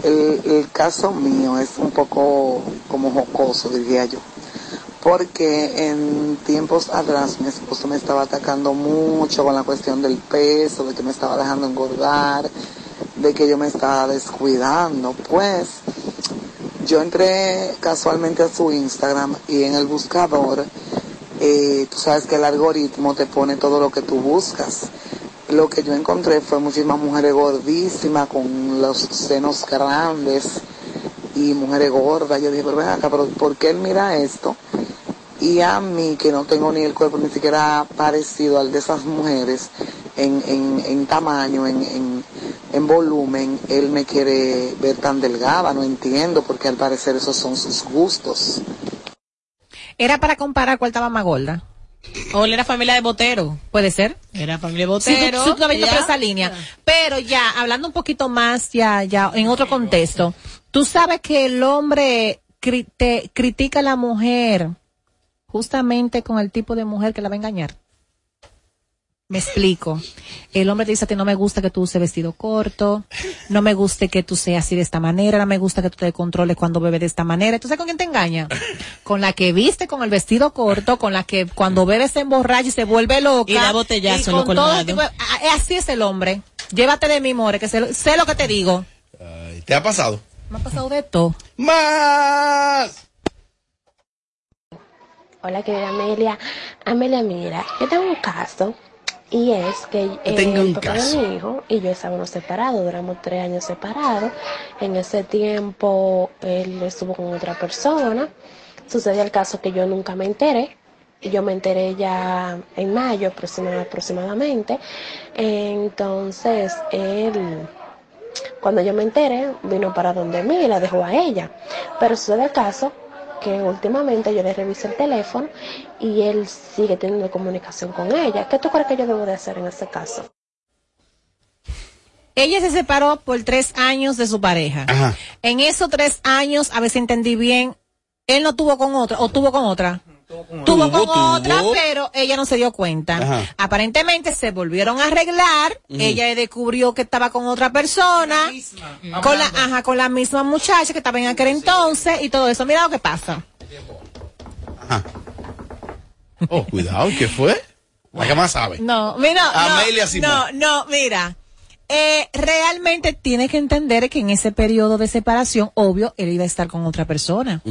el, el caso mío es un poco como jocoso, diría yo. Porque en tiempos atrás mi esposo me estaba atacando mucho con la cuestión del peso, de que me estaba dejando engordar, de que yo me estaba descuidando. Pues yo entré casualmente a su Instagram y en el buscador, eh, tú sabes que el algoritmo te pone todo lo que tú buscas. Lo que yo encontré fue muchísimas mujeres gordísimas con los senos grandes y mujeres gordas. Yo dije, pero ven acá, pero ¿por qué él mira esto? Y a mí, que no tengo ni el cuerpo ni siquiera parecido al de esas mujeres en, tamaño, en, en, en volumen, él me quiere ver tan delgada, no entiendo, porque al parecer esos son sus gustos. Era para comparar cuál estaba más gorda. O él era familia de Botero. Puede ser. Era familia de Botero. sí, esa línea. Pero ya, hablando un poquito más, ya, ya, en otro contexto, tú sabes que el hombre cri- te critica a la mujer justamente con el tipo de mujer que la va a engañar. Me explico. El hombre te dice a ti, no me gusta que tú uses vestido corto, no me gusta que tú seas así de esta manera, no me gusta que tú te controles cuando bebes de esta manera. Entonces, ¿con quién te engaña? Con la que viste con el vestido corto, con la que cuando bebe se emborracha y se vuelve loca. Y da botellazo y lo con todo colgado. tipo de- Así es el hombre. Llévate de mi more, que sé, lo- sé lo que te digo. ¿Te ha pasado? Me ha pasado de todo. ¡Más! Hola, querida Amelia. Amelia, mira, yo tengo un caso y es que eh, tengo un el papá caso. de mi hijo y yo estábamos separados, duramos tres años separados. En ese tiempo él estuvo con otra persona. Sucedió el caso que yo nunca me enteré. Yo me enteré ya en mayo aproxima- aproximadamente. Entonces él cuando yo me enteré, vino para donde mí y la dejó a ella. Pero sucede el caso que últimamente yo le revisé el teléfono y él sigue teniendo comunicación con ella. ¿Qué tú crees que yo debo de hacer en ese caso? Ella se separó por tres años de su pareja. Ajá. En esos tres años, a ver si entendí bien, él no tuvo con otra, o tuvo con otra. Tuvo, con Tuvo, otra, pero ella no se dio cuenta. Ajá. Aparentemente se volvieron a arreglar. Ella descubrió que estaba con otra persona, con la, ajá, con la misma muchacha que estaba en aquel entonces y todo eso. Mira lo que pasa. Oh, cuidado, ¿qué fue? La que más sabe. No, mira, no, Amelia Simón. no, no, mira. Eh, realmente tienes que entender que en ese periodo de separación, obvio, él iba a estar con otra persona.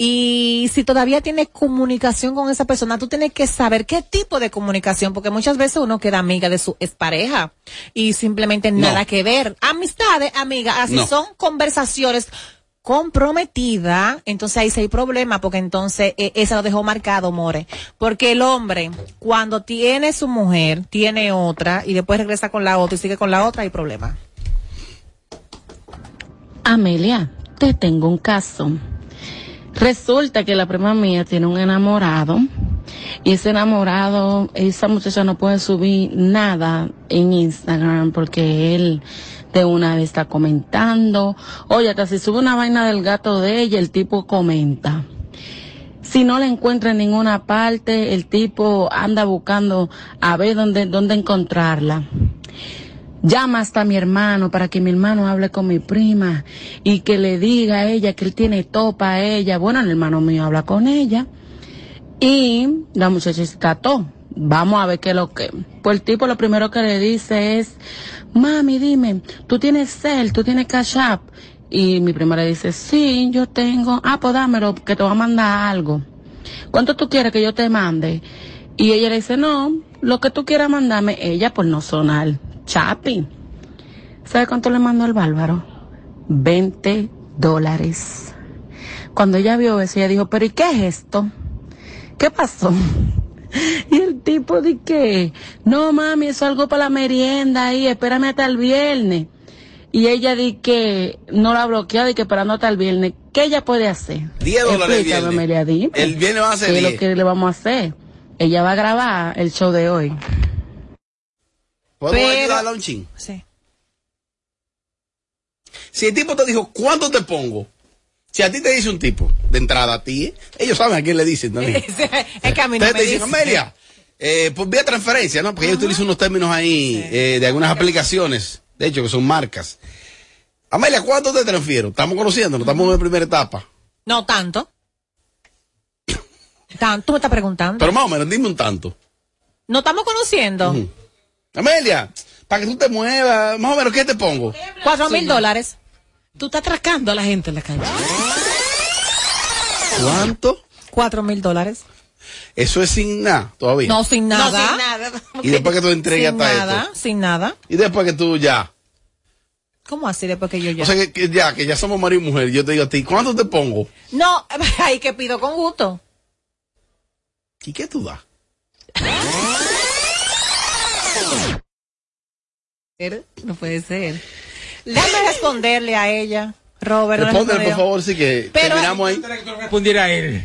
Y si todavía tienes comunicación con esa persona, tú tienes que saber qué tipo de comunicación, porque muchas veces uno queda amiga de su expareja y simplemente nada que ver. Amistades, amiga, así No. son conversaciones comprometida, entonces ahí sí hay problema, porque entonces eh, esa lo dejó marcado, More. Porque el hombre, cuando tiene su mujer, tiene otra, y después regresa con la otra y sigue con la otra, hay problema. Amelia, te tengo un caso. Resulta que la prima mía tiene un enamorado y ese enamorado, esa muchacha no puede subir nada en Instagram porque él de una vez está comentando. Oye, hasta si sube una vaina del gato de ella, el tipo comenta. Si no la encuentra en ninguna parte, el tipo anda buscando a ver dónde, dónde encontrarla. Llama hasta mi hermano para que mi hermano hable con mi prima y que le diga a ella que él tiene topa a ella. Bueno, el hermano mío habla con ella y la muchacha se cató. Vamos a ver qué es lo que. Pues el tipo lo primero que le dice es, mami, dime, tú tienes cel, tú tienes cash app. Y mi prima le dice, sí, yo tengo. Ah, pues dámelo, que te voy a mandar algo. ¿Cuánto tú quieres que yo te mande? Y ella le dice, no, lo que tú quieras mandarme, ella por no sonar. Chapi. ¿Sabe cuánto le mandó el bárbaro? 20 dólares. Cuando ella vio eso, ella dijo, pero ¿y qué es esto? ¿Qué pasó? (laughs) Y el tipo de que, no mami, eso es algo para la merienda ahí, espérame hasta el viernes. Y ella di que no la ha bloqueado y que esperando hasta el viernes. ¿Qué ella puede hacer? 10 dólares el Explícame, viernes. Amelia, dime. El viernes va a ser ¿Qué es lo 10. que le vamos a hacer? Ella va a grabar el show de hoy. ¿Podemos Pero- ayudarla un chin? Sí. Si el tipo te dijo, ¿cuánto te pongo? Si a ti te dice un tipo, de entrada a ti, ¿eh? ellos saben a quién le dicen también. (laughs) es que a mí no Ustedes me te dicen, dice. Amelia, eh, por vía transferencia, ¿no? Porque ellos utilizan unos términos ahí eh, de algunas aplicaciones, de hecho, que son marcas. Amelia, ¿cuánto te transfiero? Estamos conociéndonos, estamos en la primera etapa. No tanto. (coughs) Tanto, tú me estás preguntando. Pero más o menos, dime un tanto. No estamos conociendo. Ujú. Amelia, para que tú te muevas, más o menos, ¿qué te pongo? Cuatro mil dólares. Tú estás atracando a la gente en la calle. ¿Cuánto? Cuatro mil dólares. Eso es sin nada todavía. No, sin nada. No, sin nada. (laughs) Y después que tú entregas Sin hasta nada, esto. sin nada. Y después que tú ya. ¿Cómo así después que yo ya? O sea que, que ya, que ya somos marido y mujer. Yo te digo a ti, ¿cuánto te pongo? No, (laughs) ahí que pido con gusto. ¿Y qué tú das? No puede ser. Déjame responderle a ella, Robert. Respóndele, por favor, sí que Pero- terminamos ahí. Respondiera a él.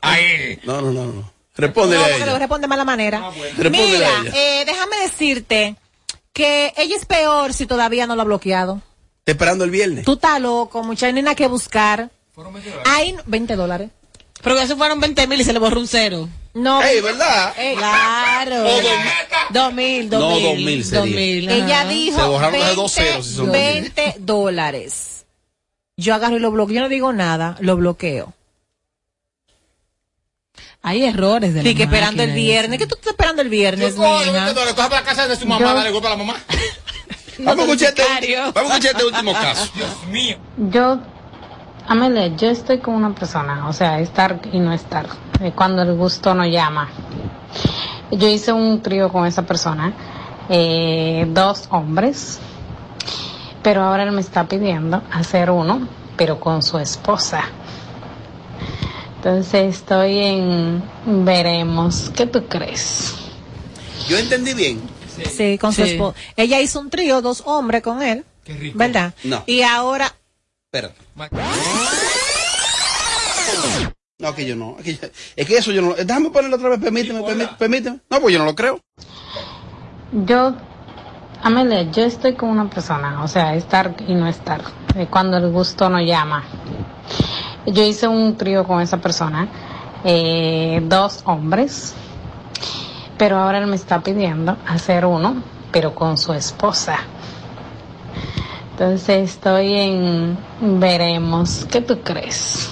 A él. No, no, no, no. Respóndele No, a ella. responde de mala manera. Respóndele Mira, a ella. eh, déjame decirte que ella es peor si todavía no lo ha bloqueado. Está esperando el viernes. Tú estás loco, mucha nena que buscar. Hay no- 20 dólares. Pero eso fueron 20 mil y se le borró un cero. No. Ey, ¿verdad? Eh, Claro. O dos- Dos mil, dos No, mil. dos mil sería. dos mil, Ella dijo Se borraron de 20, dos ceros, si son 20 dólares. Yo agarro y lo bloqueo. Yo no digo nada, lo bloqueo. Hay errores de la Sí, que esperando el viernes. ¿Qué tú estás esperando el viernes, mija? le coge para la casa de su mamá, Yo- dale golpe a la mamá. (laughs) Vamos a escuchar este, vamos a escuchar este último caso. Dios mío. Yo, Amelia, yo estoy con una persona, o sea, estar y no estar, eh, cuando el gusto no llama. Yo hice un trío con esa persona, eh, dos hombres, pero ahora él me está pidiendo hacer uno, pero con su esposa. Entonces estoy en veremos, ¿qué tú crees? Yo entendí bien. Sí, con su esposa. Ella hizo un trío, dos hombres con él. ¿Verdad? No. Y ahora, Espérate. No, que yo no. Es que, yo- es que eso yo no. Déjame ponerlo otra vez. Permíteme, permíteme, permíteme. No, pues yo no lo creo. Yo, Amelia, yo estoy con una persona, o sea, estar y no estar, eh, cuando el gusto no llama. Yo hice un trío con esa persona, eh, dos hombres, pero ahora él me está pidiendo hacer uno, pero con su esposa. Entonces estoy en veremos, ¿qué tú crees?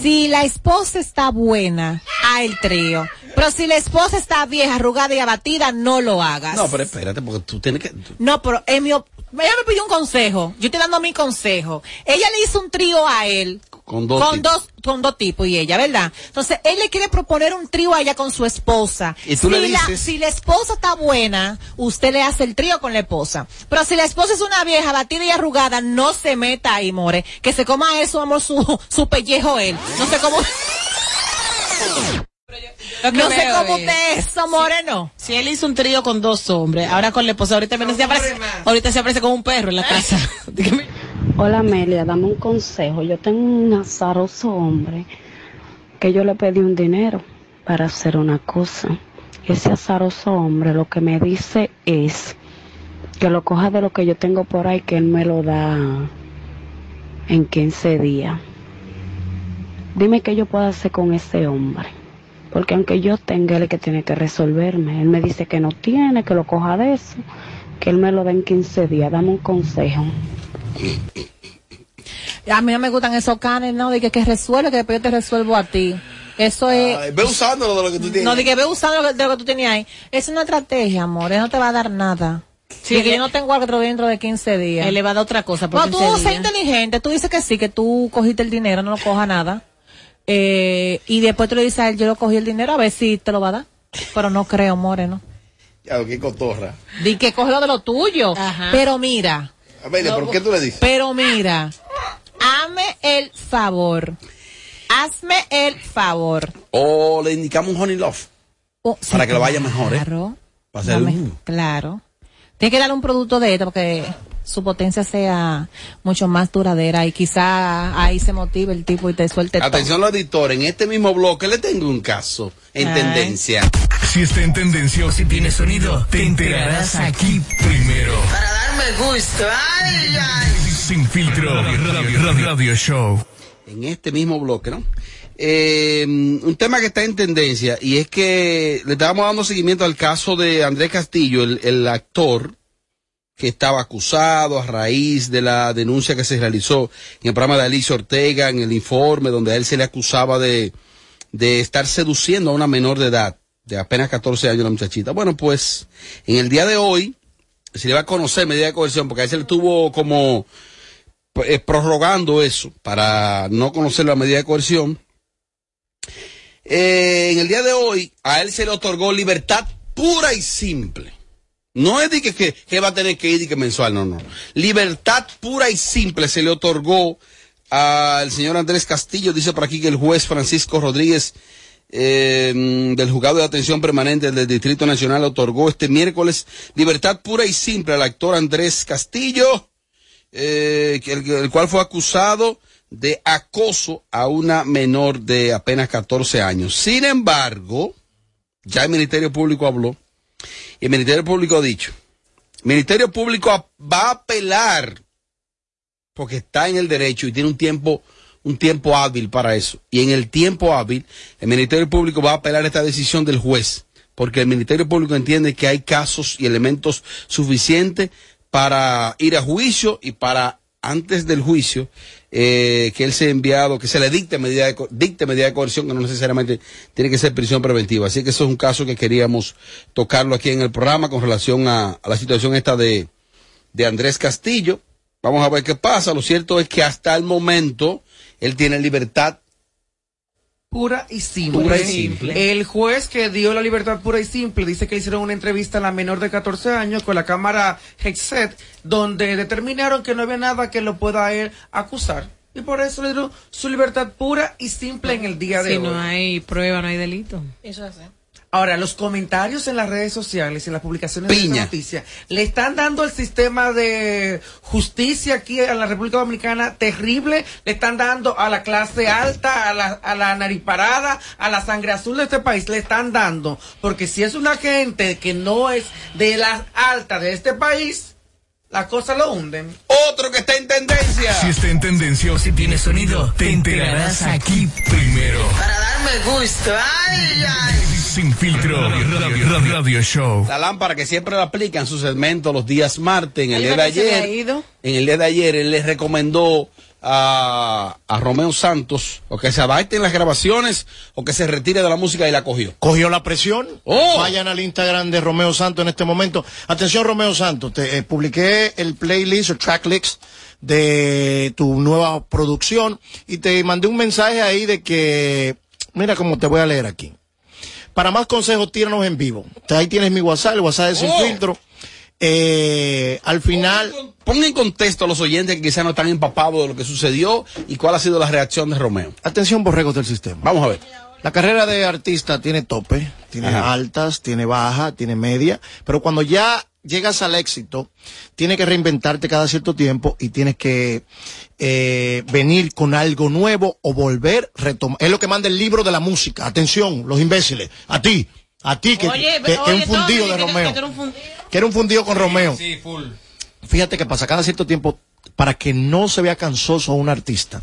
si la esposa está buena, a el trío. Pero si la esposa está vieja, arrugada y abatida, no lo hagas. No, pero espérate, porque tú tienes que. tú- No, pero en mi op- ella me pidió un consejo. Yo estoy dando mi consejo. Ella le hizo un trío a él. Con dos con tipos. dos con dos tipos y ella, ¿verdad? Entonces, él le quiere proponer un trío a ella con su esposa. Y tú le si la- dices- si la esposa está buena, usted le hace el trío con la esposa. Pero si la esposa es una vieja batida y arrugada, no se meta ahí, more. Que se coma eso, amor, su, su pellejo él. No sé cómo. No sé cómo es- usted es, more, no. Si él hizo un trío con dos hombres, ahora con la esposa, ahorita, viene- se aparece, ahorita se aparece como un perro en la casa. (laughs) Dígame. Hola Amelia, dame un consejo. Yo tengo un azaroso hombre que yo le pedí un dinero para hacer una cosa. Ese azaroso hombre lo que me dice es que lo coja de lo que yo tengo por ahí, que él me lo da en 15 días. Dime qué yo puedo hacer con ese hombre. Porque aunque yo tenga, él es que tiene que resolverme. Él me dice que no tiene, que lo coja de eso, que él me lo da en 15 días. Dame un consejo. A mí no me gustan esos canes, no, de que, que resuelve, que después yo te resuelvo a ti. Eso es... Ay, ve usándolo de lo que tú tienes. No, de que ve usando lo que, de lo que tú tenías ahí. Es una estrategia, amor. Él no te va a dar nada. Sí, que yo no tengo algo dentro de 15 días. Él le va a dar otra cosa. por No, tú 15 sé días. inteligente. Tú dices que sí, que tú cogiste el dinero, no lo coja nada. Eh, y después tú le dices a él, yo lo cogí el dinero, a ver si te lo va a dar. Pero no creo, more, ¿no? Ya, qué cotorra. Di que coge lo de lo tuyo. Pero mira. Amelia, ¿por qué tú le dices? Pero mira, hazme el favor. Hazme el favor. O le indicamos un honey love. Oh, sí, para que lo vaya mejor, ¿eh? Claro. Para hacer Dame- un- Claro. Tienes que darle un producto de esto porque su potencia sea mucho más duradera y quizá ahí se motive el tipo y te suelte todo. Atención los editores, en este mismo bloque le tengo un caso en Ay. tendencia. Si está en tendencia o si tiene sonido, te enterarás aquí primero. Para darme gusto. Ay, ay. Sin filtro, radio, radio, radio show. En este mismo bloque, ¿no? Eh, un tema que está en tendencia y es que le estábamos dando seguimiento al caso de Andrés Castillo, el, el actor que estaba acusado a raíz de la denuncia que se realizó en el programa de Alicia Ortega, en el informe donde a él se le acusaba de, de estar seduciendo a una menor de edad, de apenas 14 años la muchachita. Bueno, pues en el día de hoy se le va a conocer medida de coerción porque a él estuvo como eh, prorrogando eso para no conocer la medida de coerción. Eh, en el día de hoy a él se le otorgó libertad pura y simple. No es de que, que, que va a tener que ir y que mensual, no, no. Libertad pura y simple se le otorgó al señor Andrés Castillo. Dice por aquí que el juez Francisco Rodríguez eh, del juzgado de atención permanente del Distrito Nacional otorgó este miércoles libertad pura y simple al actor Andrés Castillo, eh, el, el cual fue acusado de acoso a una menor de apenas 14 años. Sin embargo, ya el Ministerio Público habló y el Ministerio Público ha dicho, el Ministerio Público va a apelar porque está en el derecho y tiene un tiempo un tiempo hábil para eso. Y en el tiempo hábil, el Ministerio Público va a apelar esta decisión del juez, porque el Ministerio Público entiende que hay casos y elementos suficientes para ir a juicio y para antes del juicio eh, que él sea enviado, que se le dicte medida de, dicte medida de coerción, que no necesariamente tiene que ser prisión preventiva. Así que eso es un caso que queríamos tocarlo aquí en el programa con relación a, a la situación esta de, de Andrés Castillo. Vamos a ver qué pasa. Lo cierto es que hasta el momento él tiene libertad Pura y simple. Pura y simple. El juez que dio la libertad pura y simple dice que hicieron una entrevista a la menor de 14 años con la cámara Hexet, donde determinaron que no había nada que lo pueda él acusar. Y por eso le dieron su libertad pura y simple en el día de Si hoy. no hay prueba, no hay delito. Eso es. Ahora, los comentarios en las redes sociales y en las publicaciones de Piña. esta noticia le están dando el sistema de justicia aquí en la República Dominicana terrible, le están dando a la clase alta, a la, a la nariparada, a la sangre azul de este país, le están dando, porque si es una gente que no es de la alta de este país, las cosas lo hunden. Otro que está en tendencia. Si está en tendencia o si tiene sonido, te enterarás aquí primero. Para darme gusto. Ay, ay. Sin filtro, radio, radio, radio show. La lámpara que siempre la aplica en su segmento los días martes, en el día de ayer. ido. En el día de ayer él le recomendó a, a Romeo Santos o que se adapte en las grabaciones o que se retire de la música y la cogió. Cogió la presión. Oh. Vayan al Instagram de Romeo Santos en este momento. Atención, Romeo Santos. Te eh, publiqué el playlist o tracklist de tu nueva producción y te mandé un mensaje ahí de que, mira cómo te voy a leer aquí. Para más consejos, tíranos en vivo. Ahí tienes mi WhatsApp, el WhatsApp de Sin Oh. Filtro. Eh, al final, Pon en contexto a los oyentes que quizás no están empapados de lo que sucedió y cuál ha sido la reacción de Romeo. atención, borregos del sistema. Vamos a ver. La carrera de artista tiene tope, tiene Ajá. altas, tiene baja, tiene media, pero cuando ya llegas al éxito, tienes que reinventarte cada cierto tiempo y tienes que eh, venir con algo nuevo o volver, retomar. Es lo que manda el libro de la música. Atención, los imbéciles, a ti, a ti que, Oye, que- que oye, es un fundido Tommy, de Romeo, que era un fundido. que era un fundido con Romeo. Sí, full. Fíjate que pasa cada cierto tiempo, para que no se vea cansoso un artista,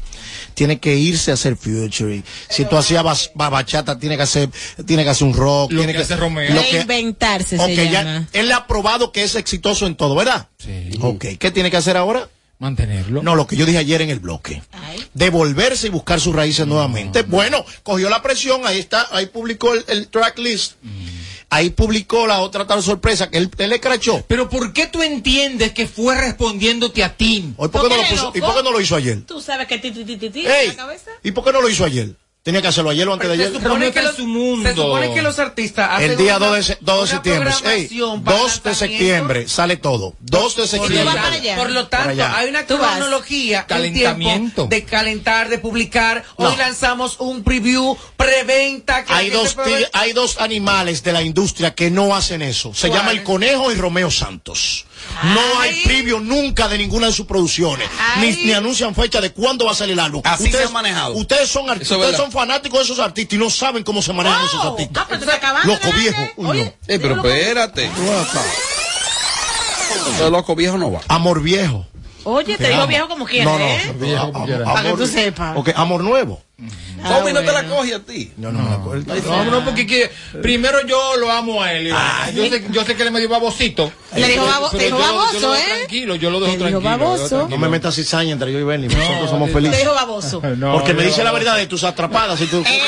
tiene que irse a hacer future. Si tú hacías bachata, tiene que hacer, tiene que hacer un rock. Lo tiene que hace Romeo. lo que- Reinventarse Ok, se ya, llama. él le ha probado que es exitoso en todo, ¿verdad? Sí. Ok, ¿qué tiene que hacer ahora? Mantenerlo. No, lo que yo dije ayer en el bloque. Devolverse y buscar sus raíces nuevamente. Bueno, cogió la presión, ahí está, ahí publicó el, el tracklist. Ahí publicó la otra tal sorpresa que él, él le crachó. Pero ¿por qué tú entiendes que fue respondiéndote a ti? Hoy, ¿por qué no lo ¿Por qué, puso- ¿Y por qué no lo hizo ayer? Tú sabes que ti, ti, ti, ti, en la cabeza. ¿Y por qué no lo hizo ayer? Tenía que hacerlo ayer o antes de Se ayer. supone, Romeo que los, su mundo. se supone que los artistas hacen El día una- 2 de, se- 2 de septiembre. Ey, programación para 2 de septiembre sale todo. 2 de Por septiembre. para allá? por lo tanto, hay una cronología, Calentamiento. de calentar, de publicar. Hoy No. lanzamos un preview, preventa. que Hay dos, hay dos animales de la industria que no hacen eso. Se ¿Cuáles? llama el conejo y Romeo Santos. No hay Ay. preview nunca de ninguna de sus producciones. Ni, ni anuncian fecha de cuándo va a salir el álbum. Así se ha manejado. Ustedes son, ustedes son fanáticos de esos artistas y no saben cómo se manejan esos artistas. ah, pero. Loco viejo. Uy, Oye, no. Eh, pero espérate. Loco viejo no va. Amor viejo. Oye, te digo viejo como quieras, No, no. ¿eh? Am- Para que tú sepas. Ok, amor nuevo. Ah, Tommy no te la coge a ti. No, no, me la coge. No, no, porque que- primero yo lo amo a él. yo, sé, yo sé que le me dio babosito. Le dijo babo- Pero te dijo yo- yo lo baboso, ¿eh? Tranquilo, yo lo dejo Te dijo tranquilo. baboso. No me metas cizaña entre yo y Benny. Nosotros somos Te felices. dijo baboso. (laughs) No, Porque me dice la verdad de tus atrapadas. Y tú, Eh,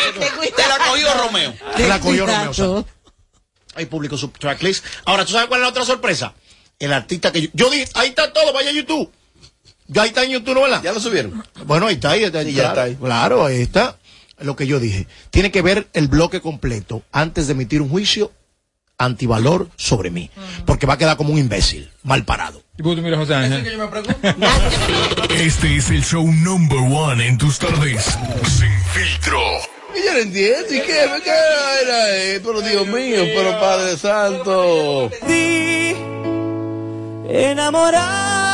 Te la cogió Romeo. Te la cogió Romeo. Hay público su tracklist. Ahora, ¿tú sabes cuál es la otra sorpresa? El artista que yo, yo dije, ahí está todo, vaya a YouTube. Ya ahí está en YouTube, ¿no verdad? Ya lo subieron. Bueno, ahí está, ahí está. Sí, ya claro, está ahí. Claro, ahí está. Lo que yo dije. Tiene que ver el bloque completo antes de emitir un juicio antivalor sobre mí. Porque va a quedar como un imbécil, mal parado. ¿Y vos, mira, José Ángel? que yo me pregunto. Este es el show number one en tus tardes. Sin filtro. Y yo no entiendo. ¿Y qué? ¿Qué era? eh? Pero Dios mío, pero Padre Santo. enamorado.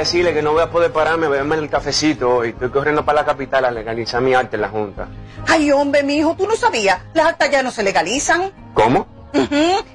Decirle que no voy a poder pararme a beberme el cafecito hoy. Estoy corriendo para la capital a legalizar mi arte en la Junta. Ay, hombre, mijo, tú no sabías. Las actas ya no se legalizan. ¿Cómo?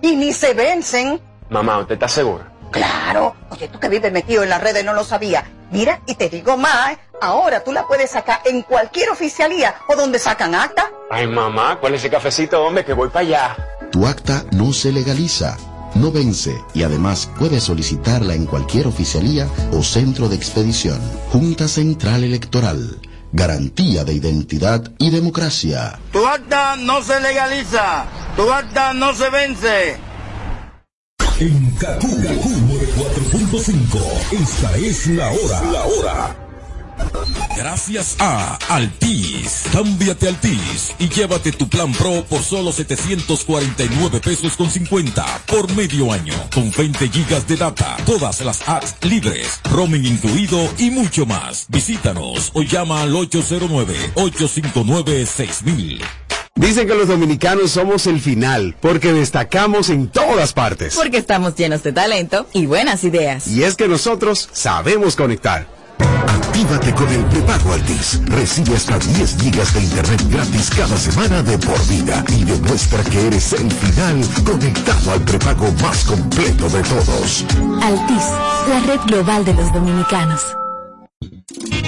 Y ni se vencen. Mamá, ¿usted está segura? Claro. Oye, tú que vives metido en las redes no lo sabías. Mira, y te digo más, ahora tú la puedes sacar en cualquier oficialía o donde sacan acta. Ay, mamá, ¿cuál es ese cafecito, hombre? Que voy para allá. Tu acta no se legaliza, no vence y además puedes solicitarla en cualquier oficialía o centro de expedición. Junta Central Electoral. Garantía de identidad y democracia. Tu acta no se legaliza, tu acta no se vence. En Kaku 4.5, esta es la hora. La hora. Gracias a Altis. Cámbiate Altis y llévate tu plan Pro por solo 749 pesos con 50 por medio año. Con 20 gigas de data, todas las apps libres, roaming incluido y mucho más. Visítanos o llama al 809-859-6000. Dicen que los dominicanos somos el final, porque destacamos en todas partes. Porque estamos llenos de talento y buenas ideas. Y es que nosotros sabemos conectar. Actívate con el prepago Altis. Recibe hasta 10 gigas de internet gratis cada semana de por vida y demuestra que eres el final conectado al prepago más completo de todos. Altis, la red global de los dominicanos.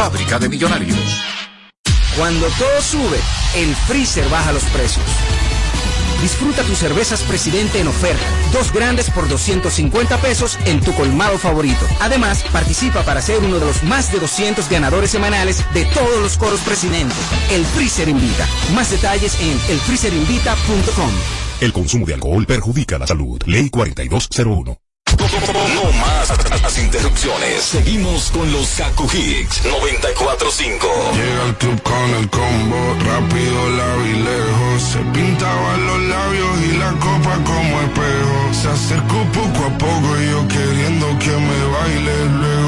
fábrica de millonarios. Cuando todo sube, el freezer baja los precios. Disfruta tus cervezas Presidente en oferta. Dos grandes por 250 pesos en tu colmado favorito. Además, participa para ser uno de los más de 200 ganadores semanales de todos los coros Presidente. El Freezer Invita. Más detalles en elfreezerinvita.com. El consumo de alcohol perjudica la salud. Ley 4201. No más las interrupciones. Seguimos con los Kaku Hicks 945. Llega al club con el combo, rápido, y lejos. Se pintaban los labios y la copa como espejo. Se acercó poco a poco y yo queriendo que me baile. Luego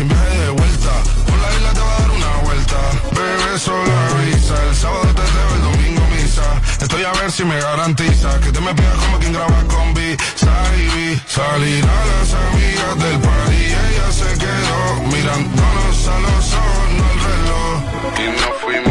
sin viaje de vuelta. Por la isla te va a dar una vuelta. Bebé, solo avisa. El sábado te debo, el domingo misa. Estoy a ver si me garantiza que te me pegas como quien graba con B. Salí, salir a las amigas del par ella se quedó mirándonos a los ojos, no al reloj. Y no fuimos.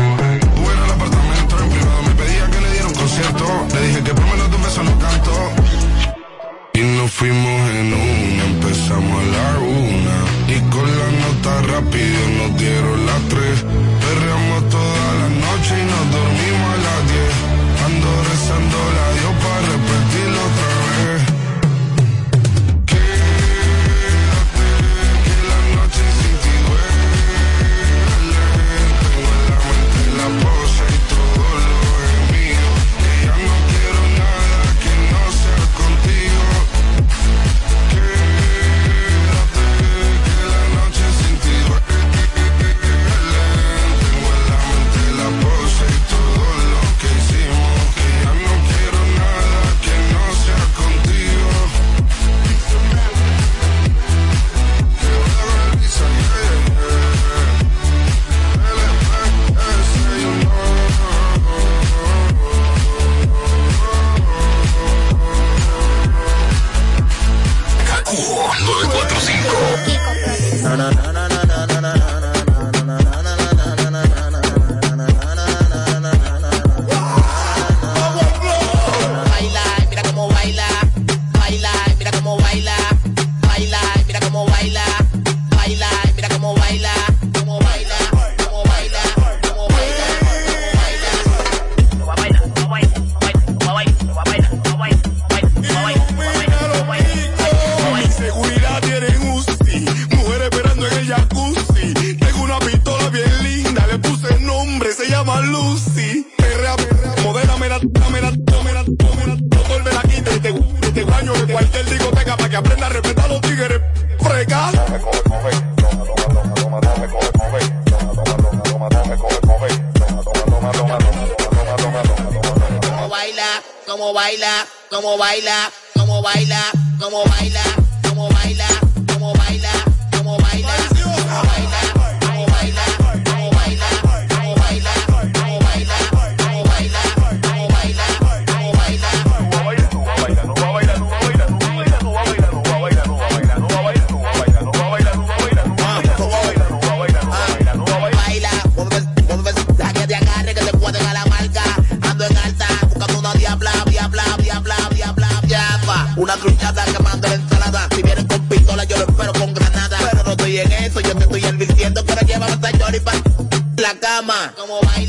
baila, como baila, como baila, como baila, como baila, como baila. llama. Como baila